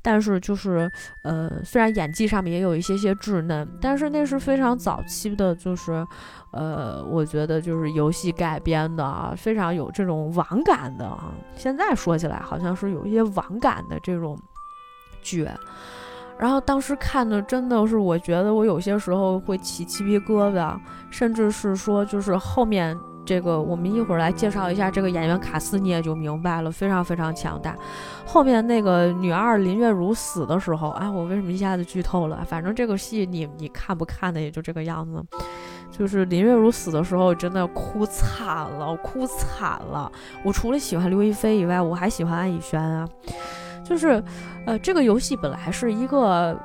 但是就是呃，虽然演技上面也有一些些稚嫩，但是那是非常早期的，就是呃，我觉得就是游戏改编的啊，非常有这种网感的啊。现在说起来，好像是有一些网感的这种剧。然后当时看的真的是，我觉得我有些时候会起鸡皮疙瘩，甚至是说，就是后面这个，我们一会儿来介绍一下这个演员卡斯，你也就明白了，非常非常强大。后面那个女二林月如死的时候，啊，我为什么一下子剧透了？反正这个戏你你看不看的也就这个样子。就是林月如死的时候，真的哭惨了，哭惨了。我除了喜欢刘亦菲以外，我还喜欢安以轩啊。就是，呃，这个游戏本来是一个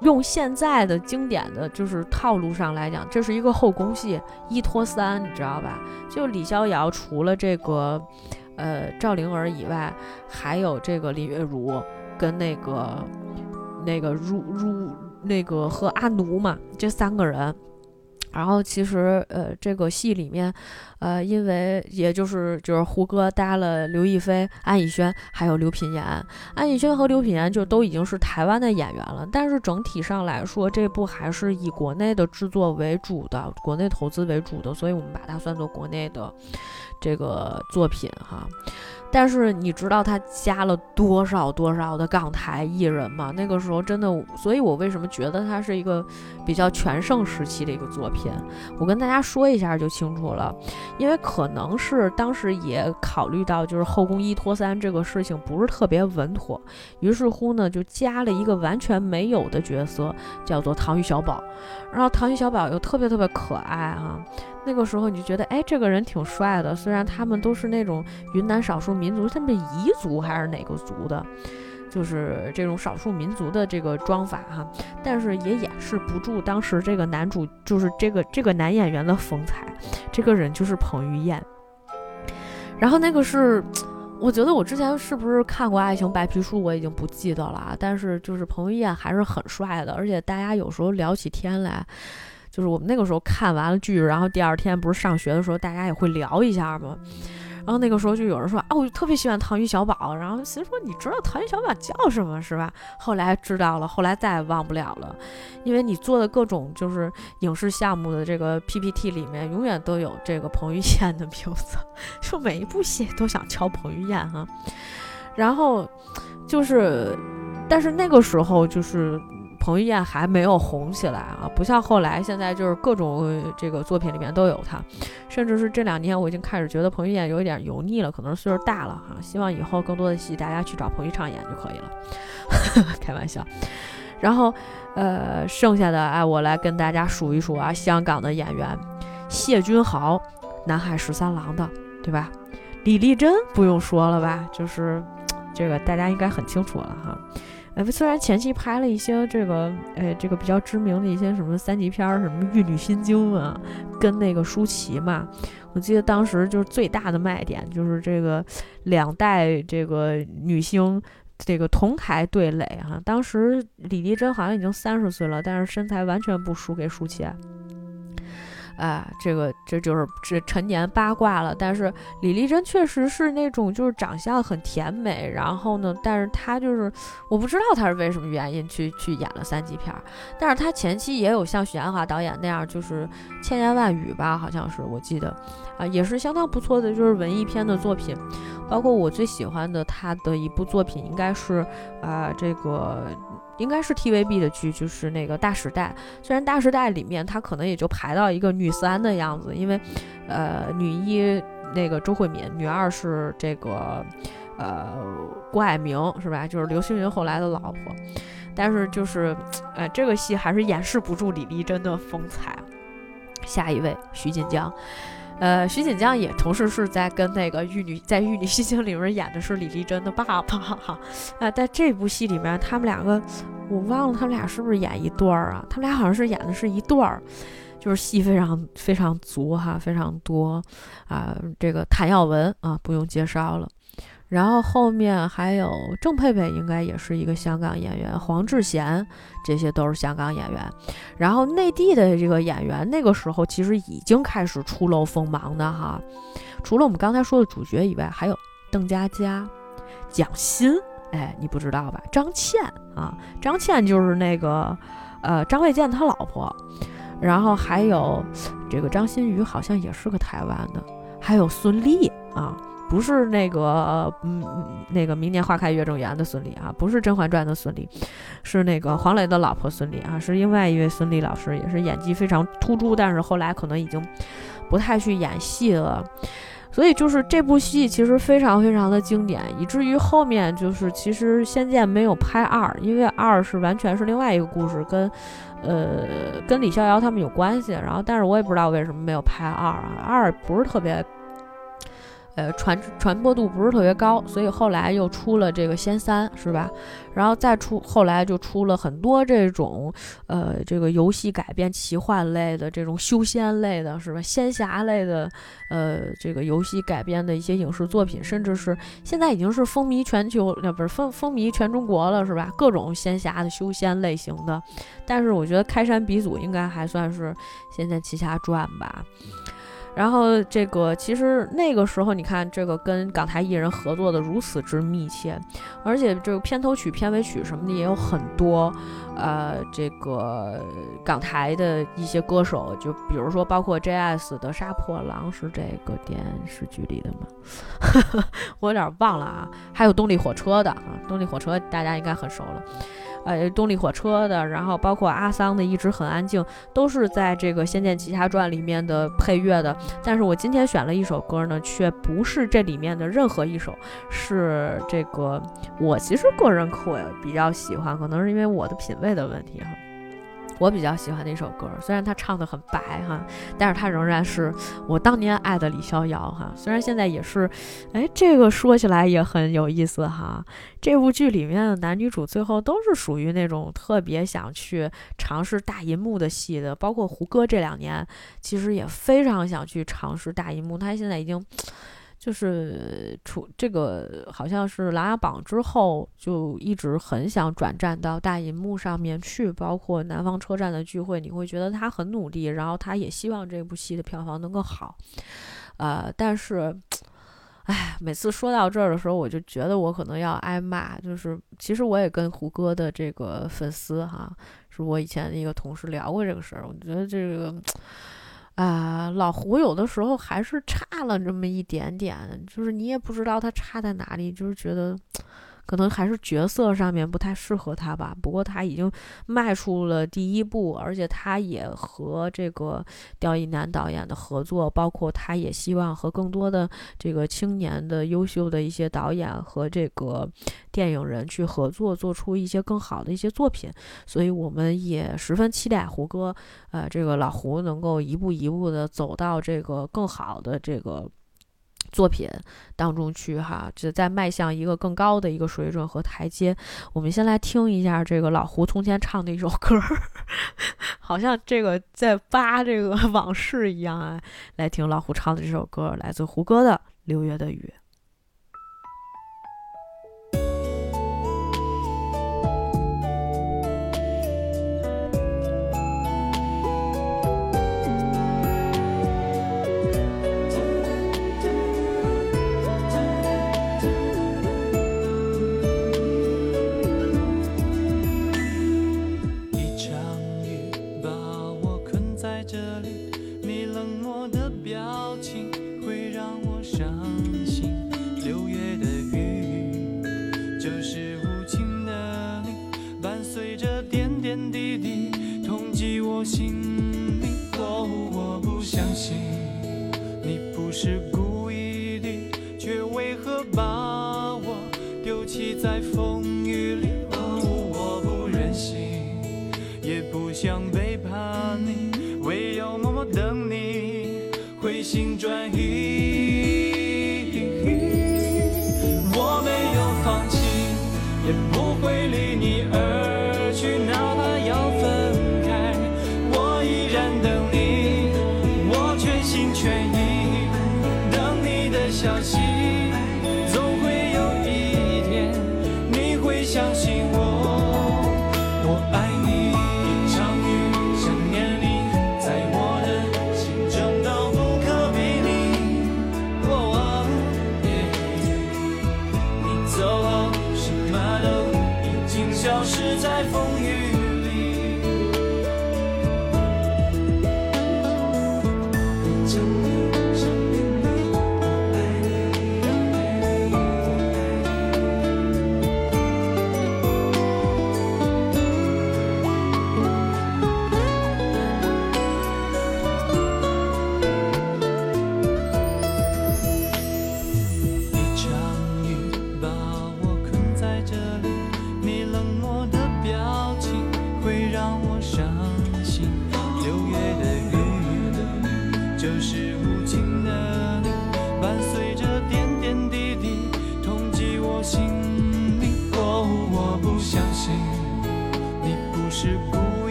用现在的经典的就是套路上来讲，这是一个后宫戏，一拖三，你知道吧？就李逍遥除了这个，呃，赵灵儿以外，还有这个林月如跟那个那个如如那个和阿奴嘛，这三个人。然后其实，呃，这个戏里面，呃，因为也就是就是胡歌搭了刘亦菲、安以轩，还有刘品言。安以轩和刘品言就都已经是台湾的演员了，但是整体上来说，这部还是以国内的制作为主的，国内投资为主的，所以我们把它算作国内的这个作品哈。但是你知道他加了多少多少的港台艺人吗？那个时候真的，所以我为什么觉得它是一个比较全盛时期的一个作品？我跟大家说一下就清楚了，因为可能是当时也考虑到就是后宫一拖三这个事情不是特别稳妥，于是乎呢就加了一个完全没有的角色，叫做唐钰小宝。然后唐钰小宝又特别特别可爱啊。那个时候你就觉得，哎，这个人挺帅的。虽然他们都是那种云南少数民族，他们彝族还是哪个族的，就是这种少数民族的这个妆法哈，但是也掩饰不住当时这个男主，就是这个这个男演员的风采。这个人就是彭于晏。然后那个是，我觉得我之前是不是看过《爱情白皮书》，我已经不记得了。但是就是彭于晏还是很帅的，而且大家有时候聊起天来。就是我们那个时候看完了剧，然后第二天不是上学的时候，大家也会聊一下嘛。然后那个时候就有人说啊，我就特别喜欢唐钰小宝。然后其实说你知道唐钰小宝叫什么是吧？后来知道了，后来再也忘不了了，因为你做的各种就是影视项目的这个 PPT 里面，永远都有这个彭于晏的名字，就每一部戏都想敲彭于晏哈。然后就是，但是那个时候就是。彭于晏还没有红起来啊，不像后来，现在就是各种这个作品里面都有他，甚至是这两年我已经开始觉得彭于晏有一点油腻了，可能岁数大了哈。希望以后更多的戏大家去找彭昱畅演就可以了，开玩笑。然后，呃，剩下的哎，我来跟大家数一数啊，香港的演员，谢君豪，南海十三郎的，对吧？李丽珍不用说了吧，就是这个大家应该很清楚了哈。呃，虽然前期拍了一些这个，呃，这个比较知名的一些什么三级片儿，什么《玉女心经》啊，跟那个舒淇嘛，我记得当时就是最大的卖点就是这个两代这个女星这个同台对垒哈。当时李丽珍好像已经三十岁了，但是身材完全不输给舒淇。啊，这个这就是这陈年八卦了。但是李丽珍确实是那种就是长相很甜美，然后呢，但是她就是我不知道她是为什么原因去去演了三级片儿。但是她前期也有像许鞍华导演那样，就是千言万语吧，好像是我记得啊，也是相当不错的，就是文艺片的作品。包括我最喜欢的她的一部作品，应该是啊这个。应该是 TVB 的剧，就是那个《大时代》。虽然《大时代》里面她可能也就排到一个女三的样子，因为，呃，女一那个周慧敏，女二是这个，呃，郭蔼明，是吧？就是刘青云后来的老婆。但是就是，呃，这个戏还是掩饰不住李丽珍的风采。下一位，徐锦江。呃，徐锦江也同时是在跟那个《玉女》在《玉女心经》里面演的是李丽珍的爸爸哈。啊，在这部戏里面，他们两个我忘了他们俩是不是演一段儿啊？他们俩好像是演的是一段儿，就是戏非常非常足哈，非常多啊。这个谭耀文啊，不用介绍了。然后后面还有郑佩佩，应该也是一个香港演员，黄志贤，这些都是香港演员。然后内地的这个演员，那个时候其实已经开始初露锋芒的哈。除了我们刚才说的主角以外，还有邓家佳、蒋欣，哎，你不知道吧？张倩啊，张倩就是那个呃张卫健他老婆。然后还有这个张馨予，好像也是个台湾的。还有孙俪啊。不是那个，嗯，那个明年花开月正圆的孙俪啊，不是《甄嬛传》的孙俪，是那个黄磊的老婆孙俪啊，是另外一位孙俪老师，也是演技非常突出，但是后来可能已经不太去演戏了。所以就是这部戏其实非常非常的经典，以至于后面就是其实《仙剑》没有拍二，因为二是完全是另外一个故事，跟呃跟李逍遥他们有关系。然后，但是我也不知道为什么没有拍二啊，二不是特别。呃，传传播度不是特别高，所以后来又出了这个仙三，是吧？然后再出，后来就出了很多这种，呃，这个游戏改编奇幻类的，这种修仙类的，是吧？仙侠类的，呃，这个游戏改编的一些影视作品，甚至是现在已经是风靡全球，那不是风风靡全中国了，是吧？各种仙侠的修仙类型的，但是我觉得开山鼻祖应该还算是《仙剑奇侠传》吧。然后这个其实那个时候，你看这个跟港台艺人合作的如此之密切，而且这个片头曲、片尾曲什么的也有很多，呃，这个港台的一些歌手，就比如说包括 J.S. 的《杀破狼》是这个电视剧里的吗？我有点忘了啊。还有动力火车的啊，动力火车大家应该很熟了。呃，动力火车的，然后包括阿桑的《一直很安静》，都是在这个《仙剑奇侠传》里面的配乐的。但是我今天选了一首歌呢，却不是这里面的任何一首，是这个我其实个人可比较喜欢，可能是因为我的品味的问题哈。我比较喜欢的一首歌，虽然他唱的很白哈，但是他仍然是我当年爱的李逍遥哈。虽然现在也是，哎，这个说起来也很有意思哈。这部剧里面的男女主最后都是属于那种特别想去尝试大银幕的戏的，包括胡歌这两年其实也非常想去尝试大银幕，他现在已经。就是出这个好像是《琅琊榜》之后，就一直很想转战到大银幕上面去，包括《南方车站的聚会》，你会觉得他很努力，然后他也希望这部戏的票房能够好，呃，但是，哎，每次说到这儿的时候，我就觉得我可能要挨骂。就是其实我也跟胡歌的这个粉丝哈，是我以前的一个同事聊过这个事儿，我觉得这个。啊，老胡有的时候还是差了这么一点点，就是你也不知道他差在哪里，就是觉得。可能还是角色上面不太适合他吧。不过他已经迈出了第一步，而且他也和这个刁亦男导演的合作，包括他也希望和更多的这个青年的优秀的一些导演和这个电影人去合作，做出一些更好的一些作品。所以我们也十分期待胡歌，呃，这个老胡能够一步一步的走到这个更好的这个。作品当中去哈，就在迈向一个更高的一个水准和台阶。我们先来听一下这个老胡从前唱的一首歌，好像这个在扒这个 往事一样啊。来听老胡唱的这首歌，来自胡歌的《六月的雨》。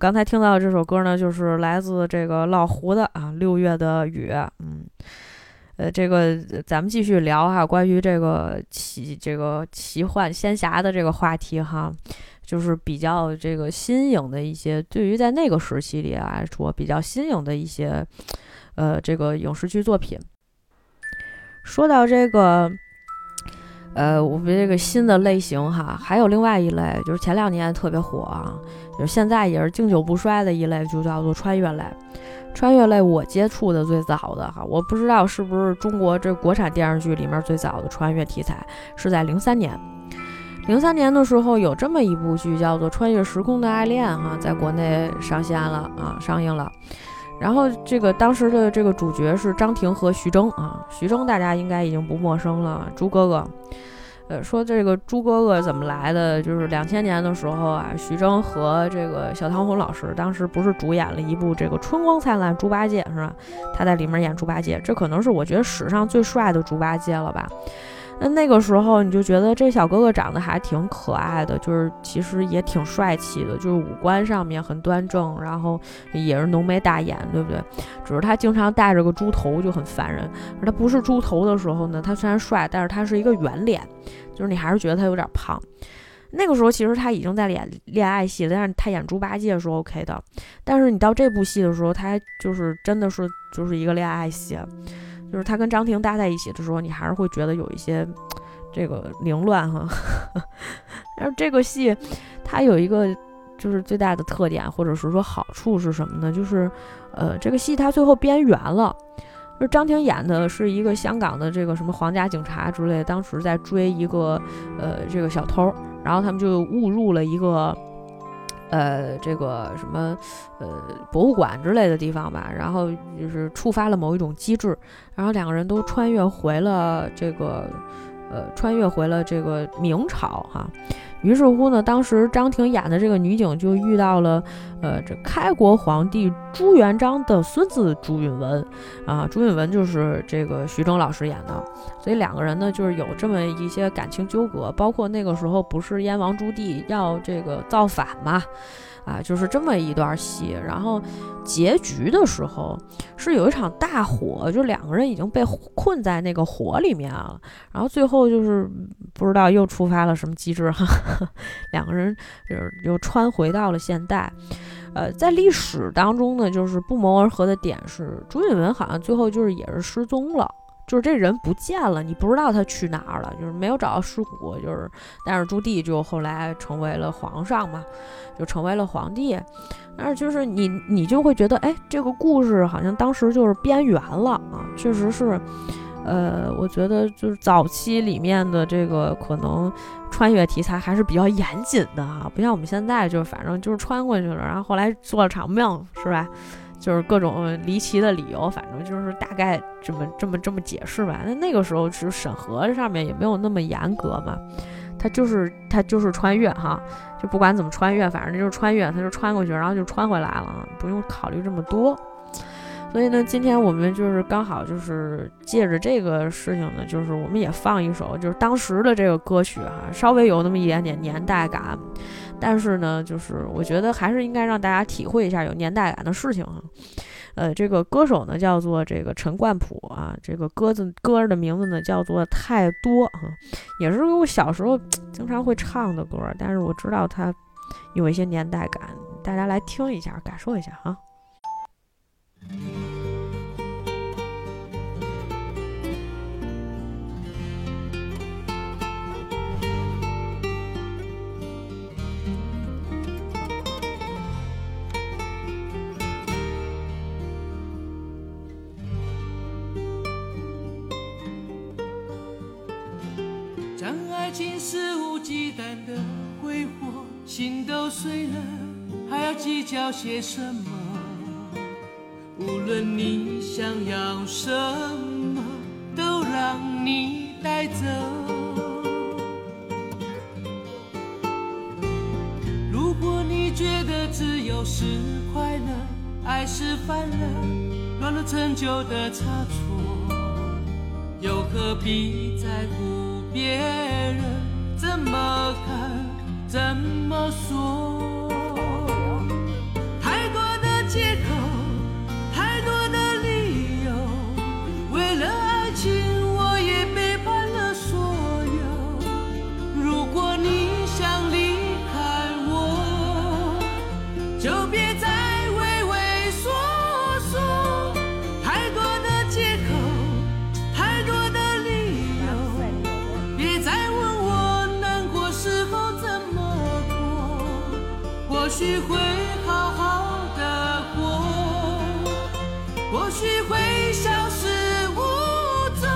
刚才听到的这首歌呢，就是来自这个老胡的啊，《六月的雨》。嗯，呃，这个咱们继续聊哈，关于这个奇这个奇幻仙侠的这个话题哈，就是比较这个新颖的一些，对于在那个时期里来说比较新颖的一些呃这个影视剧作品。说到这个。呃，我们这个新的类型哈，还有另外一类，就是前两年特别火啊，就是现在也是经久不衰的一类，就叫做穿越类。穿越类我接触的最早的哈，我不知道是不是中国这国产电视剧里面最早的穿越题材，是在零三年。零三年的时候有这么一部剧叫做《穿越时空的爱恋》哈，在国内上线了啊，上映了。然后这个当时的这个主角是张庭和徐峥啊，徐峥大家应该已经不陌生了，猪哥哥。呃，说这个猪哥哥怎么来的？就是两千年的时候啊，徐峥和这个小唐红老师当时不是主演了一部这个《春光灿烂猪八戒》是吧？他在里面演猪八戒，这可能是我觉得史上最帅的猪八戒了吧？那那个时候你就觉得这小哥哥长得还挺可爱的，就是其实也挺帅气的，就是五官上面很端正，然后也是浓眉大眼，对不对？只是他经常戴着个猪头就很烦人。而他不是猪头的时候呢，他虽然帅，但是他是一个圆脸，就是你还是觉得他有点胖。那个时候其实他已经在演恋爱戏，但是他演猪八戒是 OK 的。但是你到这部戏的时候，他就是真的是就是一个恋爱戏，就是他跟张庭搭在一起的时候，你还是会觉得有一些这个凌乱哈。但是这个戏它有一个就是最大的特点，或者是说好处是什么呢？就是呃，这个戏它最后边缘了。就是张庭演的是一个香港的这个什么皇家警察之类，当时在追一个呃这个小偷，然后他们就误入了一个呃这个什么呃博物馆之类的地方吧，然后就是触发了某一种机制，然后两个人都穿越回了这个呃，穿越回了这个明朝哈。于是乎呢，当时张庭演的这个女警就遇到了，呃，这开国皇帝朱元璋的孙子朱允文，啊，朱允文就是这个徐峥老师演的，所以两个人呢就是有这么一些感情纠葛，包括那个时候不是燕王朱棣要这个造反嘛。啊，就是这么一段戏，然后结局的时候是有一场大火，就两个人已经被困在那个火里面了，然后最后就是不知道又触发了什么机制哈，两个人就是又穿回到了现代。呃，在历史当中呢，就是不谋而合的点是朱允文好像最后就是也是失踪了。就是这人不见了，你不知道他去哪儿了，就是没有找到尸骨，就是，但是朱棣就后来成为了皇上嘛，就成为了皇帝，但是就是你你就会觉得，哎，这个故事好像当时就是编圆了啊，确实是，呃，我觉得就是早期里面的这个可能穿越题材还是比较严谨的啊，不像我们现在就反正就是穿过去了，然后后来做了场梦，是吧？就是各种离奇的理由，反正就是大概这么这么这么解释吧。那那个时候其实审核上面也没有那么严格嘛，他就是他就是穿越哈，就不管怎么穿越，反正就是穿越，他就穿过去，然后就穿回来了，不用考虑这么多。所以呢，今天我们就是刚好就是借着这个事情呢，就是我们也放一首就是当时的这个歌曲哈，稍微有那么一点点年代感。但是呢，就是我觉得还是应该让大家体会一下有年代感的事情啊。呃，这个歌手呢叫做这个陈冠普啊，这个歌子歌的名字呢叫做《太多》啊，也是我小时候经常会唱的歌，但是我知道它有一些年代感，大家来听一下，感受一下啊当爱。情肆无忌惮的挥霍，心都碎了，还要计较些什么？无论你想要什么，都让你带走。如果你觉得自由是快乐，爱是犯了，乱了陈旧的差错，又何必在乎？别人怎么看，怎么说？许会好好的过，或许会消失无踪。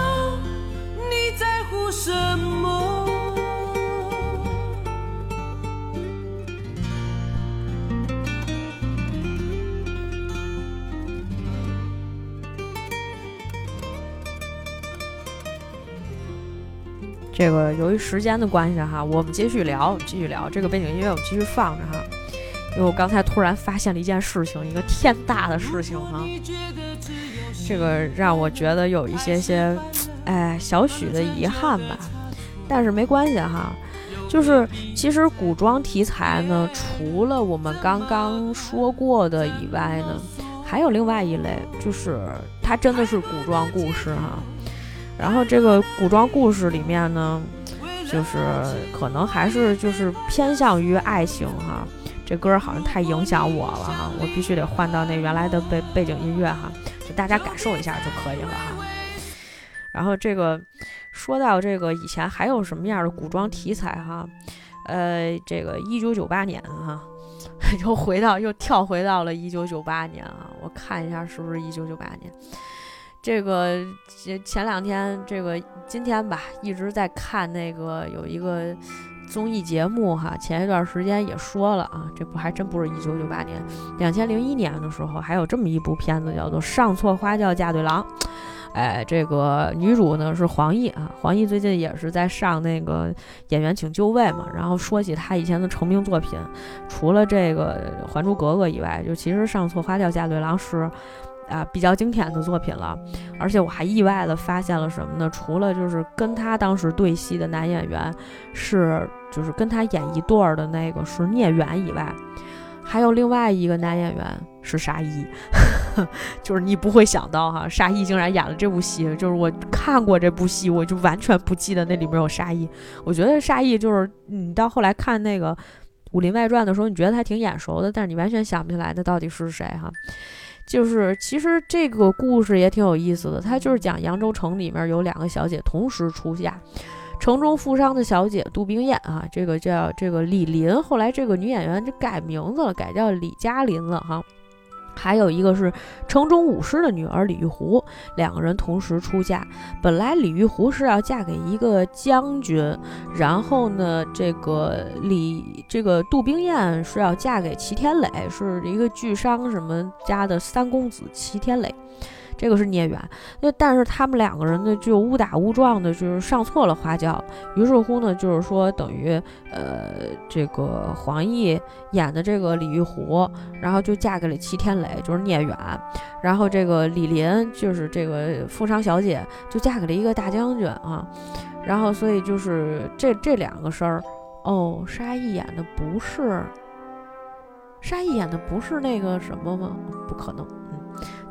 你在乎什么？这个由于时间的关系哈，我们继续聊，继续聊这个背景音乐，我们继续放着哈。因为我刚才突然发现了一件事情，一个天大的事情哈，这个让我觉得有一些些，哎，小许的遗憾吧。但是没关系哈，就是其实古装题材呢，除了我们刚刚说过的以外呢，还有另外一类，就是它真的是古装故事哈。然后这个古装故事里面呢，就是可能还是就是偏向于爱情哈。这歌好像太影响我了哈，我必须得换到那原来的背背景音乐哈，就大家感受一下就可以了哈。然后这个说到这个以前还有什么样的古装题材哈，呃，这个一九九八年哈，又回到又跳回到了一九九八年啊，我看一下是不是一九九八年。这个前前两天这个今天吧，一直在看那个有一个。综艺节目哈，前一段时间也说了啊，这不还真不是一九九八年，两千零一年的时候还有这么一部片子叫做《上错花轿嫁对郎》，哎，这个女主呢是黄奕啊，黄奕最近也是在上那个演员请就位嘛。然后说起她以前的成名作品，除了这个《还珠格格》以外，就其实上错花轿嫁对郎是啊比较经典的作品了。而且我还意外的发现了什么呢？除了就是跟他当时对戏的男演员是就是跟他演一对儿的那个是聂远以外，还有另外一个男演员是沙溢。就是你不会想到哈，沙溢竟然演了这部戏。就是我看过这部戏，我就完全不记得那里面有沙溢。我觉得沙溢就是你到后来看那个《武林外传》的时候，你觉得他挺眼熟的，但是你完全想不起来他到底是谁哈。就是其实这个故事也挺有意思的，它就是讲扬州城里面有两个小姐同时出嫁，城中富商的小姐杜冰雁啊，这个叫这个李林，后来这个女演员就改名字了，改叫李嘉林了哈。还有一个是城中武师的女儿李玉湖，两个人同时出嫁。本来李玉湖是要嫁给一个将军，然后呢，这个李这个杜冰雁是要嫁给齐天磊，是一个巨商什么家的三公子齐天磊。这个是聂远，那但是他们两个人呢就误打误撞的，就是上错了花轿。于是乎呢，就是说等于呃这个黄奕演的这个李玉湖，然后就嫁给了齐天磊，就是聂远。然后这个李林就是这个富商小姐，就嫁给了一个大将军啊。然后所以就是这这两个事儿，哦，沙溢演的不是沙溢演的不是那个什么吗？不可能。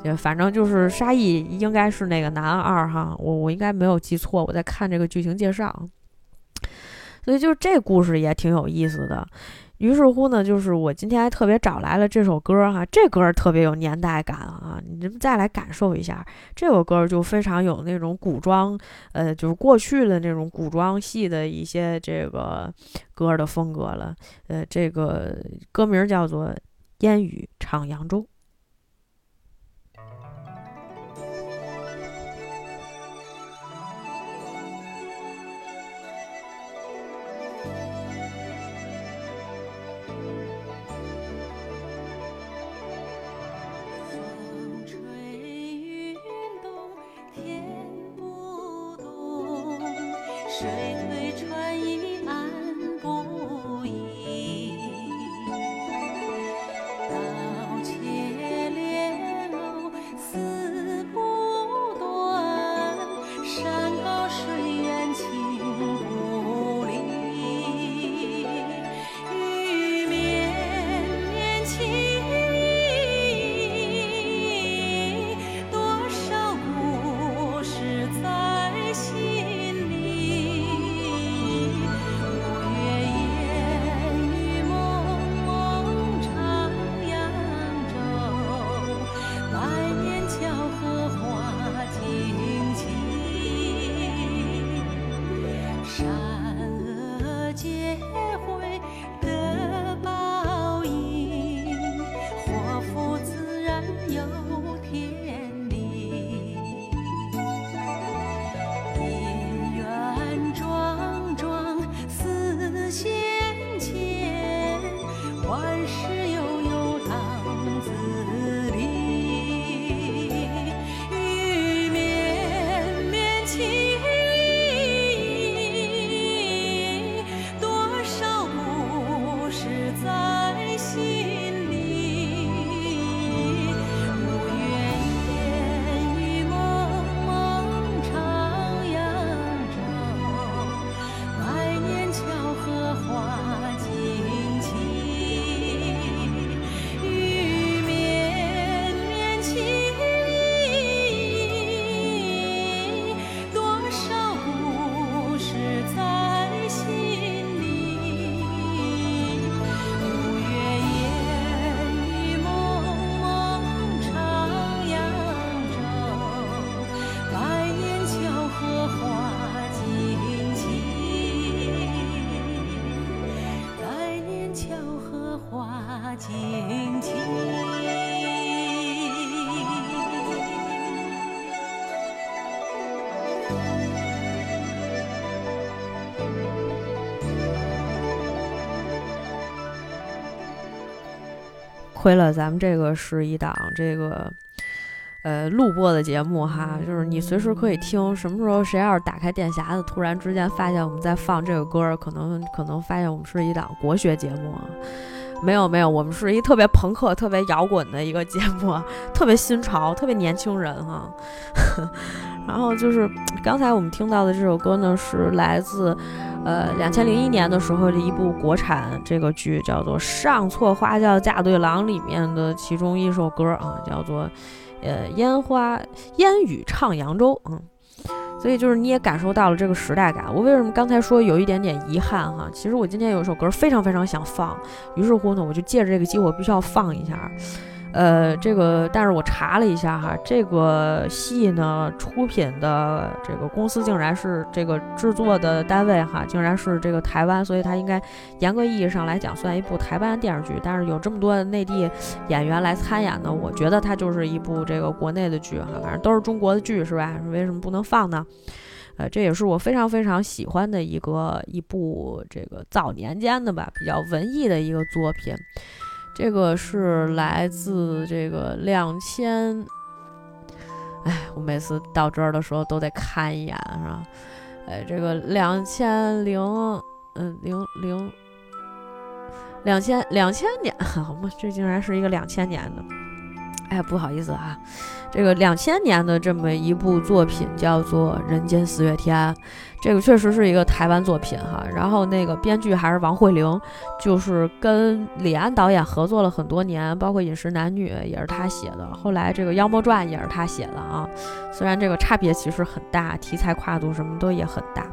也反正就是沙溢应该是那个男二哈，我我应该没有记错，我在看这个剧情介绍，所以就这故事也挺有意思的。于是乎呢，就是我今天还特别找来了这首歌哈，这歌特别有年代感啊，你们再来感受一下，这首歌就非常有那种古装，呃，就是过去的那种古装戏的一些这个歌的风格了。呃，这个歌名叫做《烟雨唱扬州》。亏了，咱们这个是一档这个，呃录播的节目哈，就是你随时可以听。什么时候谁要是打开电匣子，突然之间发现我们在放这个歌，可能可能发现我们是一档国学节目啊。没有没有，我们是一特别朋克、特别摇滚的一个节目，特别新潮、特别年轻人哈。然后就是刚才我们听到的这首歌呢，是来自呃两千零一年的时候的一部国产这个剧，叫做《上错花轿嫁对郎》里面的其中一首歌啊，叫做呃烟花烟雨唱扬州，嗯。所以就是你也感受到了这个时代感。我为什么刚才说有一点点遗憾哈？其实我今天有一首歌非常非常想放，于是乎呢，我就借着这个机会必须要放一下。呃，这个，但是我查了一下哈，这个戏呢，出品的这个公司竟然是这个制作的单位哈，竟然是这个台湾，所以它应该严格意义上来讲算一部台湾电视剧。但是有这么多内地演员来参演呢，我觉得它就是一部这个国内的剧哈，反正都是中国的剧是吧？为什么不能放呢？呃，这也是我非常非常喜欢的一个一部这个早年间的吧，比较文艺的一个作品。这个是来自这个两千，哎，我每次到这儿的时候都得看一眼，是吧？哎，这个两千零，嗯，零零，两千两千年，好嘛，这竟然是一个两千年的，哎，不好意思啊。这个两千年的这么一部作品叫做《人间四月天》，这个确实是一个台湾作品哈。然后那个编剧还是王慧玲，就是跟李安导演合作了很多年，包括《饮食男女》也是他写的，后来这个《妖魔传》也是他写的啊。虽然这个差别其实很大，题材跨度什么都也很大。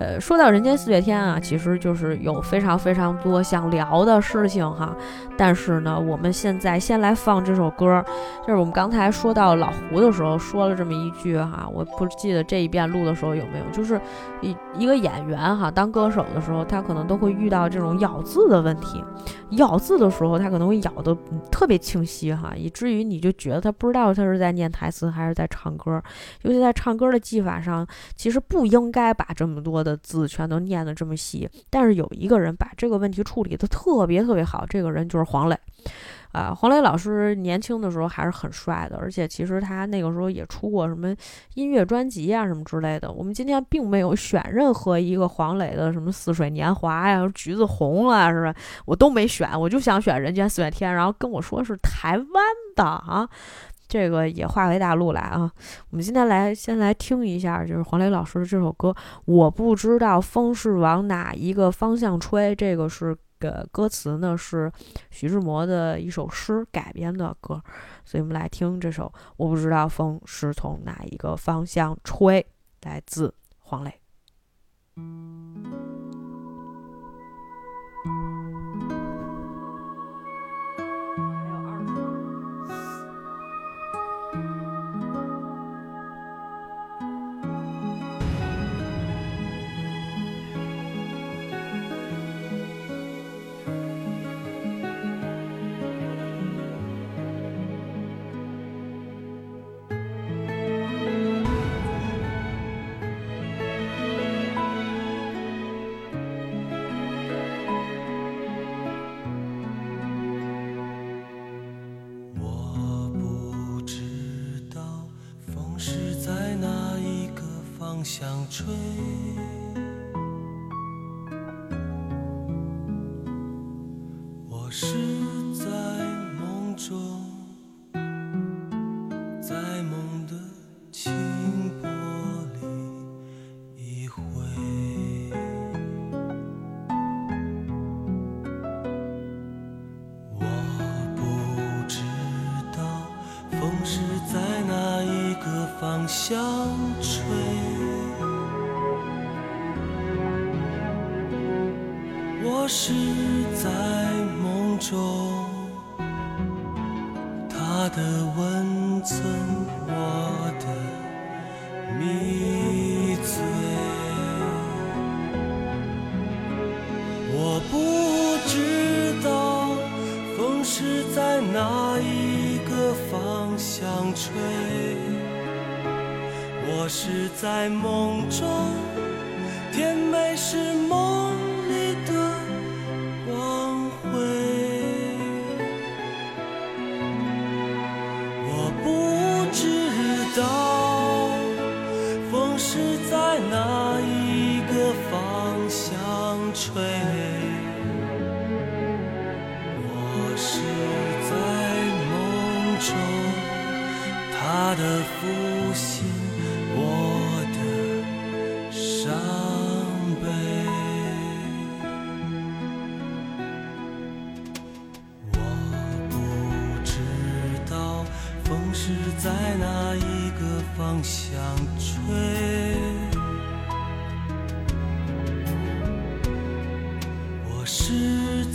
呃，说到人间四月天啊，其实就是有非常非常多想聊的事情哈。但是呢，我们现在先来放这首歌，就是我们刚才说到老胡的时候说了这么一句哈，我不记得这一遍录的时候有没有，就是一一个演员哈，当歌手的时候，他可能都会遇到这种咬字的问题，咬字的时候他可能会咬的特别清晰哈，以至于你就觉得他不知道他是在念台词还是在唱歌，尤其在唱歌的技法上，其实不应该把这么多的。字全都念得这么细，但是有一个人把这个问题处理得特别特别好，这个人就是黄磊，啊，黄磊老师年轻的时候还是很帅的，而且其实他那个时候也出过什么音乐专辑啊什么之类的。我们今天并没有选任何一个黄磊的什么《似水年华》呀、《橘子红了》是吧？我都没选，我就想选《人间四月天》，然后跟我说是台湾的啊。这个也化为大陆来啊！我们今天来先来听一下，就是黄磊老师的这首歌。我不知道风是往哪一个方向吹。这个是个歌词呢，是徐志摩的一首诗改编的歌，所以我们来听这首。我不知道风是从哪一个方向吹，来自黄磊。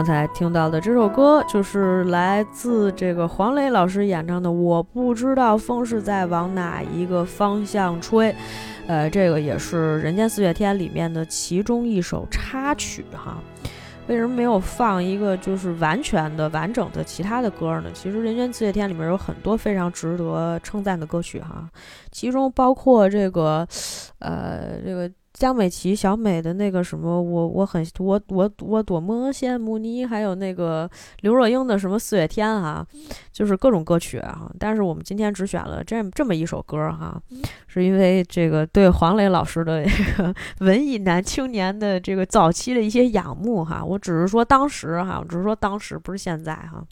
刚才听到的这首歌就是来自这个黄磊老师演唱的《我不知道风是在往哪一个方向吹》，呃，这个也是《人间四月天》里面的其中一首插曲哈。为什么没有放一个就是完全的、完整的其他的歌呢？其实《人间四月天》里面有很多非常值得称赞的歌曲哈，其中包括这个，呃，这个。江美琪、小美的那个什么，我我很我我我多么羡慕你，还有那个刘若英的什么四月天啊，就是各种歌曲啊。但是我们今天只选了这这么一首歌哈，是因为这个对黄磊老师的这个 文艺男青年的这个早期的一些仰慕哈。我只是说当时哈，我只是说当时，不是现在哈。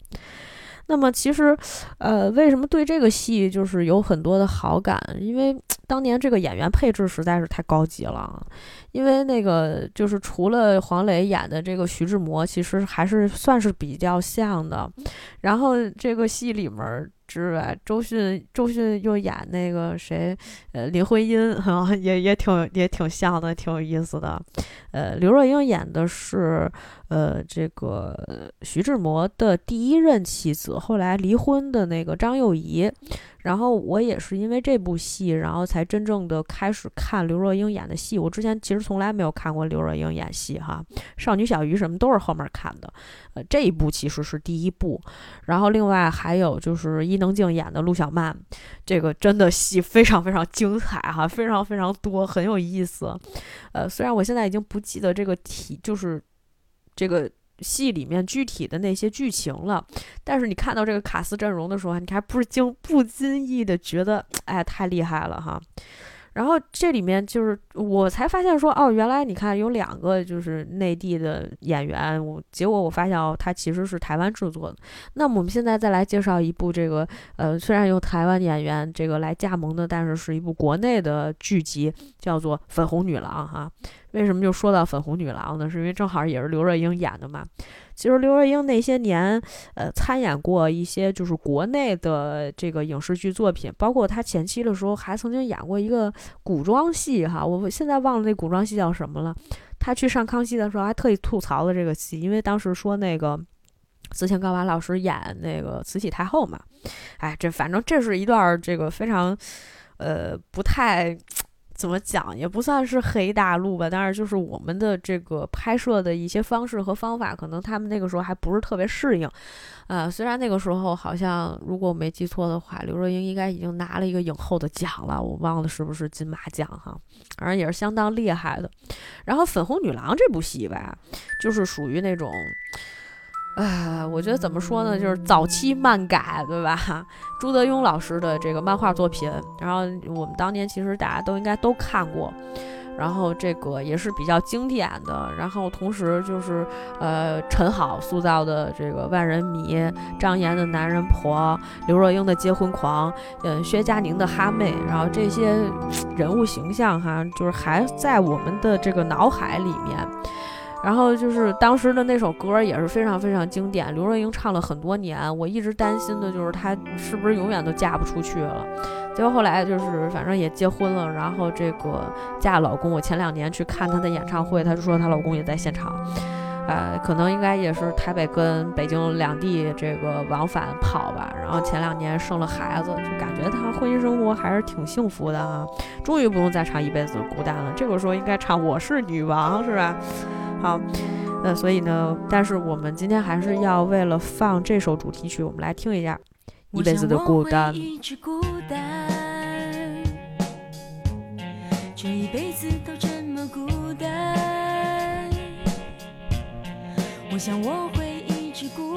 那么其实，呃，为什么对这个戏就是有很多的好感？因为当年这个演员配置实在是太高级了。因为那个就是除了黄磊演的这个徐志摩，其实还是算是比较像的。然后这个戏里面之外，周迅周迅又演那个谁，呃，林徽因哈，也也挺也挺像的，挺有意思的。呃，刘若英演的是呃这个徐志摩的第一任妻子，后来离婚的那个张幼仪。然后我也是因为这部戏，然后才真正的开始看刘若英演的戏。我之前其实从来没有看过刘若英演戏哈，《少女小鱼》什么都是后面看的。呃，这一部其实是第一部。然后另外还有就是伊能静演的陆小曼，这个真的戏非常非常精彩哈，非常非常多，很有意思。呃，虽然我现在已经不记得这个体，就是这个。戏里面具体的那些剧情了，但是你看到这个卡斯阵容的时候，你还不是经不经意的觉得，哎，太厉害了哈。然后这里面就是我才发现说，哦，原来你看有两个就是内地的演员，我结果我发现哦，他其实是台湾制作的。那么我们现在再来介绍一部这个，呃，虽然由台湾演员这个来加盟的，但是是一部国内的剧集，叫做《粉红女郎》哈。为什么就说到粉红女郎呢？是因为正好也是刘若英演的嘛。其实刘若英那些年，呃，参演过一些就是国内的这个影视剧作品，包括她前期的时候还曾经演过一个古装戏哈。我现在忘了那古装戏叫什么了。她去上康熙的时候还特意吐槽了这个戏，因为当时说那个紫千高娃老师演那个慈禧太后嘛。哎，这反正这是一段这个非常，呃，不太。怎么讲也不算是黑大陆吧，但是就是我们的这个拍摄的一些方式和方法，可能他们那个时候还不是特别适应。呃，虽然那个时候好像如果我没记错的话，刘若英应该已经拿了一个影后的奖了，我忘了是不是金马奖哈，反正也是相当厉害的。然后《粉红女郎》这部戏吧，就是属于那种。哎，我觉得怎么说呢，就是早期漫改，对吧？朱德庸老师的这个漫画作品，然后我们当年其实大家都应该都看过。然后这个也是比较经典的。然后同时就是呃陈好塑造的这个万人迷，张岩的男人婆，刘若英的结婚狂，嗯，薛佳凝的哈妹，然后这些 人物形象哈，就是还在我们的这个脑海里面。然后就是当时的那首歌也是非常非常经典，刘若英唱了很多年。我一直担心的就是她是不是永远都嫁不出去了。结果后来就是反正也结婚了，然后这个嫁老公。我前两年去看她的演唱会，她就说她老公也在现场。呃，可能应该也是台北跟北京两地这个往返跑吧。然后前两年生了孩子，就感觉她婚姻生活还是挺幸福的啊。终于不用再唱一辈子孤单了，这个时候应该唱我是女王，是吧？好，那所以呢，但是我们今天还是要为了放这首主题曲，我们来听一下《一辈子的孤单》。这一辈我想我会一直孤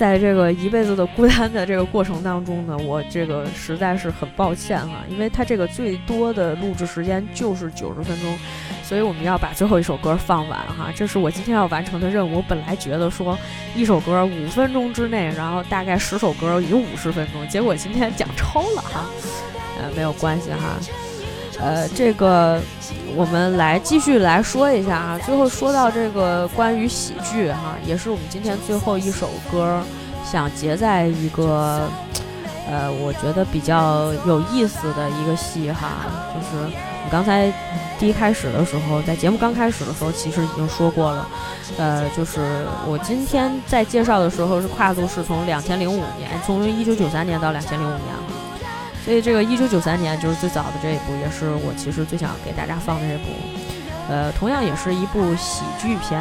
在这个一辈子的孤单的这个过程当中呢，我这个实在是很抱歉哈，因为它这个最多的录制时间就是九十分钟，所以我们要把最后一首歌放完哈，这是我今天要完成的任务。我本来觉得说一首歌五分钟之内，然后大概十首歌有五十分钟，结果今天讲超了哈，呃，没有关系哈。呃，这个我们来继续来说一下啊。最后说到这个关于喜剧哈，也是我们今天最后一首歌，想结在一个呃，我觉得比较有意思的一个戏哈，就是我刚才第一开始的时候，在节目刚开始的时候，其实已经说过了，呃，就是我今天在介绍的时候是跨度是从两千零五年，从一九九三年到两千零五年。所以这个一九九三年就是最早的这一部，也是我其实最想给大家放的这部，呃，同样也是一部喜剧片，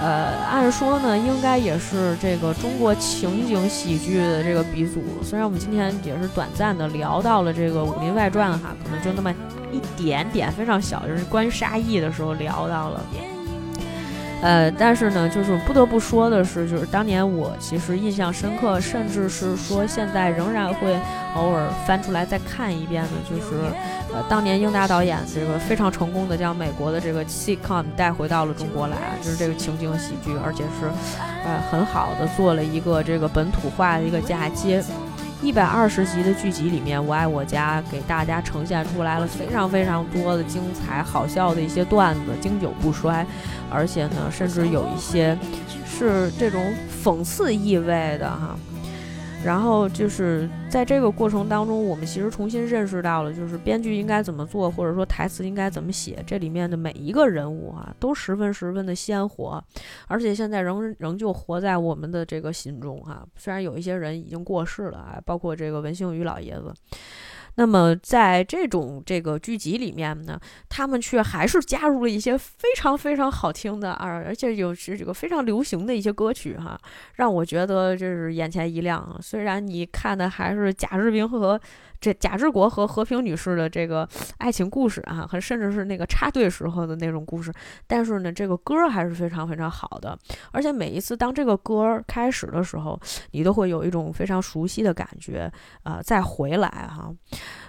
呃，按说呢应该也是这个中国情景喜剧的这个鼻祖。虽然我们今天也是短暂的聊到了这个《武林外传》哈，可能就那么一点点，非常小，就是关于沙溢的时候聊到了。呃，但是呢，就是不得不说的是，就是当年我其实印象深刻，甚至是说现在仍然会偶尔翻出来再看一遍的，就是呃，当年英达导演这个非常成功的将美国的这个 sitcom 带回到了中国来，就是这个情景喜剧，而且是呃很好的做了一个这个本土化的一个嫁接。一百二十集的剧集里面，《我爱我家》给大家呈现出来了非常非常多的精彩、好笑的一些段子，经久不衰，而且呢，甚至有一些是这种讽刺意味的哈。然后就是在这个过程当中，我们其实重新认识到了，就是编剧应该怎么做，或者说台词应该怎么写。这里面的每一个人物啊，都十分十分的鲜活，而且现在仍仍旧活在我们的这个心中哈。虽然有一些人已经过世了啊，包括这个文兴宇老爷子。那么在这种这个剧集里面呢，他们却还是加入了一些非常非常好听的，啊而且有是这个非常流行的一些歌曲哈，让我觉得就是眼前一亮。虽然你看的还是贾志明和这贾志国和和平女士的这个爱情故事啊，和甚至是那个插队时候的那种故事，但是呢，这个歌还是非常非常好的。而且每一次当这个歌开始的时候，你都会有一种非常熟悉的感觉啊，再回来哈。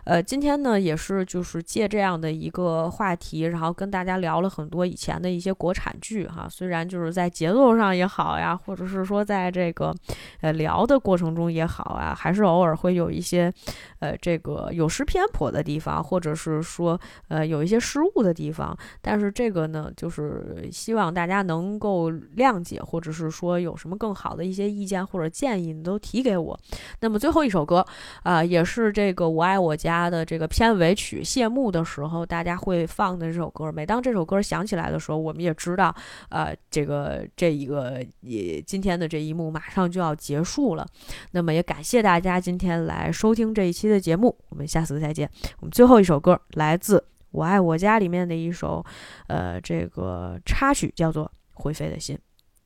呃，今天呢也是就是借这样的一个话题，然后跟大家聊了很多以前的一些国产剧哈。虽然就是在节奏上也好呀，或者是说在这个呃聊的过程中也好啊，还是偶尔会有一些呃这个有失偏颇的地方，或者是说呃有一些失误的地方。但是这个呢，就是希望大家能够谅解，或者是说有什么更好的一些意见或者建议，你都提给我。那么最后一首歌啊、也是这个《我爱我家》家的这个片尾曲谢幕的时候，大家会放的这首歌。每当这首歌响起来的时候，我们也知道，呃，这个这一个也今天的这一幕马上就要结束了。那么也感谢大家今天来收听这一期的节目，我们下次再见。我们最后一首歌来自《我爱我家》里面的一首，呃，这个插曲叫做《会飞的心》。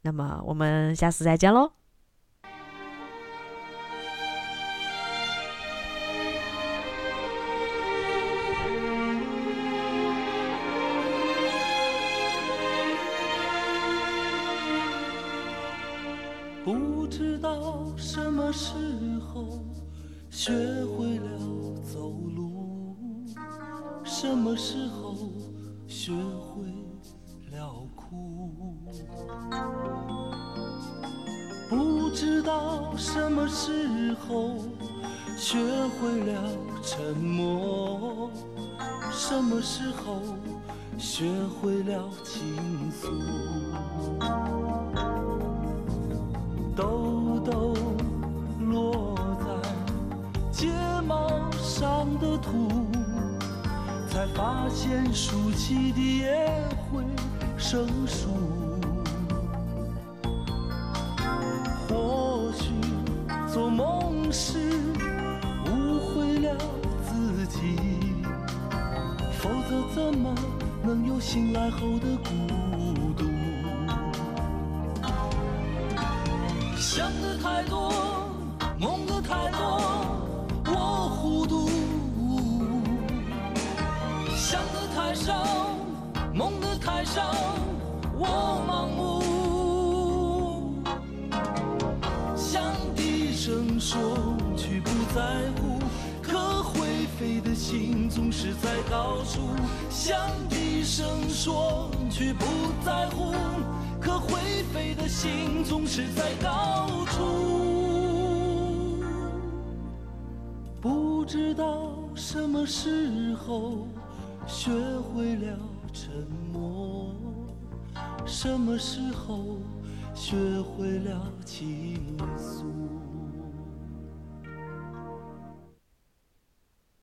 那么我们下次再见喽。学会了走路，什么时候学会了哭。不知道什么时候学会了沉默，什么时候学会了倾诉。豆豆落上的土，才发现竖起的也会生疏。或许做梦时误会了自己，否则怎么能有醒来后的孤独？想的太多，梦的太多，想的太少，梦的太少，我盲目。想低声说，却不在乎，可会飞的心总是在高处。想低声说，却不在乎。可会飞的心总是在高处，不知道什么时候学会了沉默，什么时候学会了倾诉？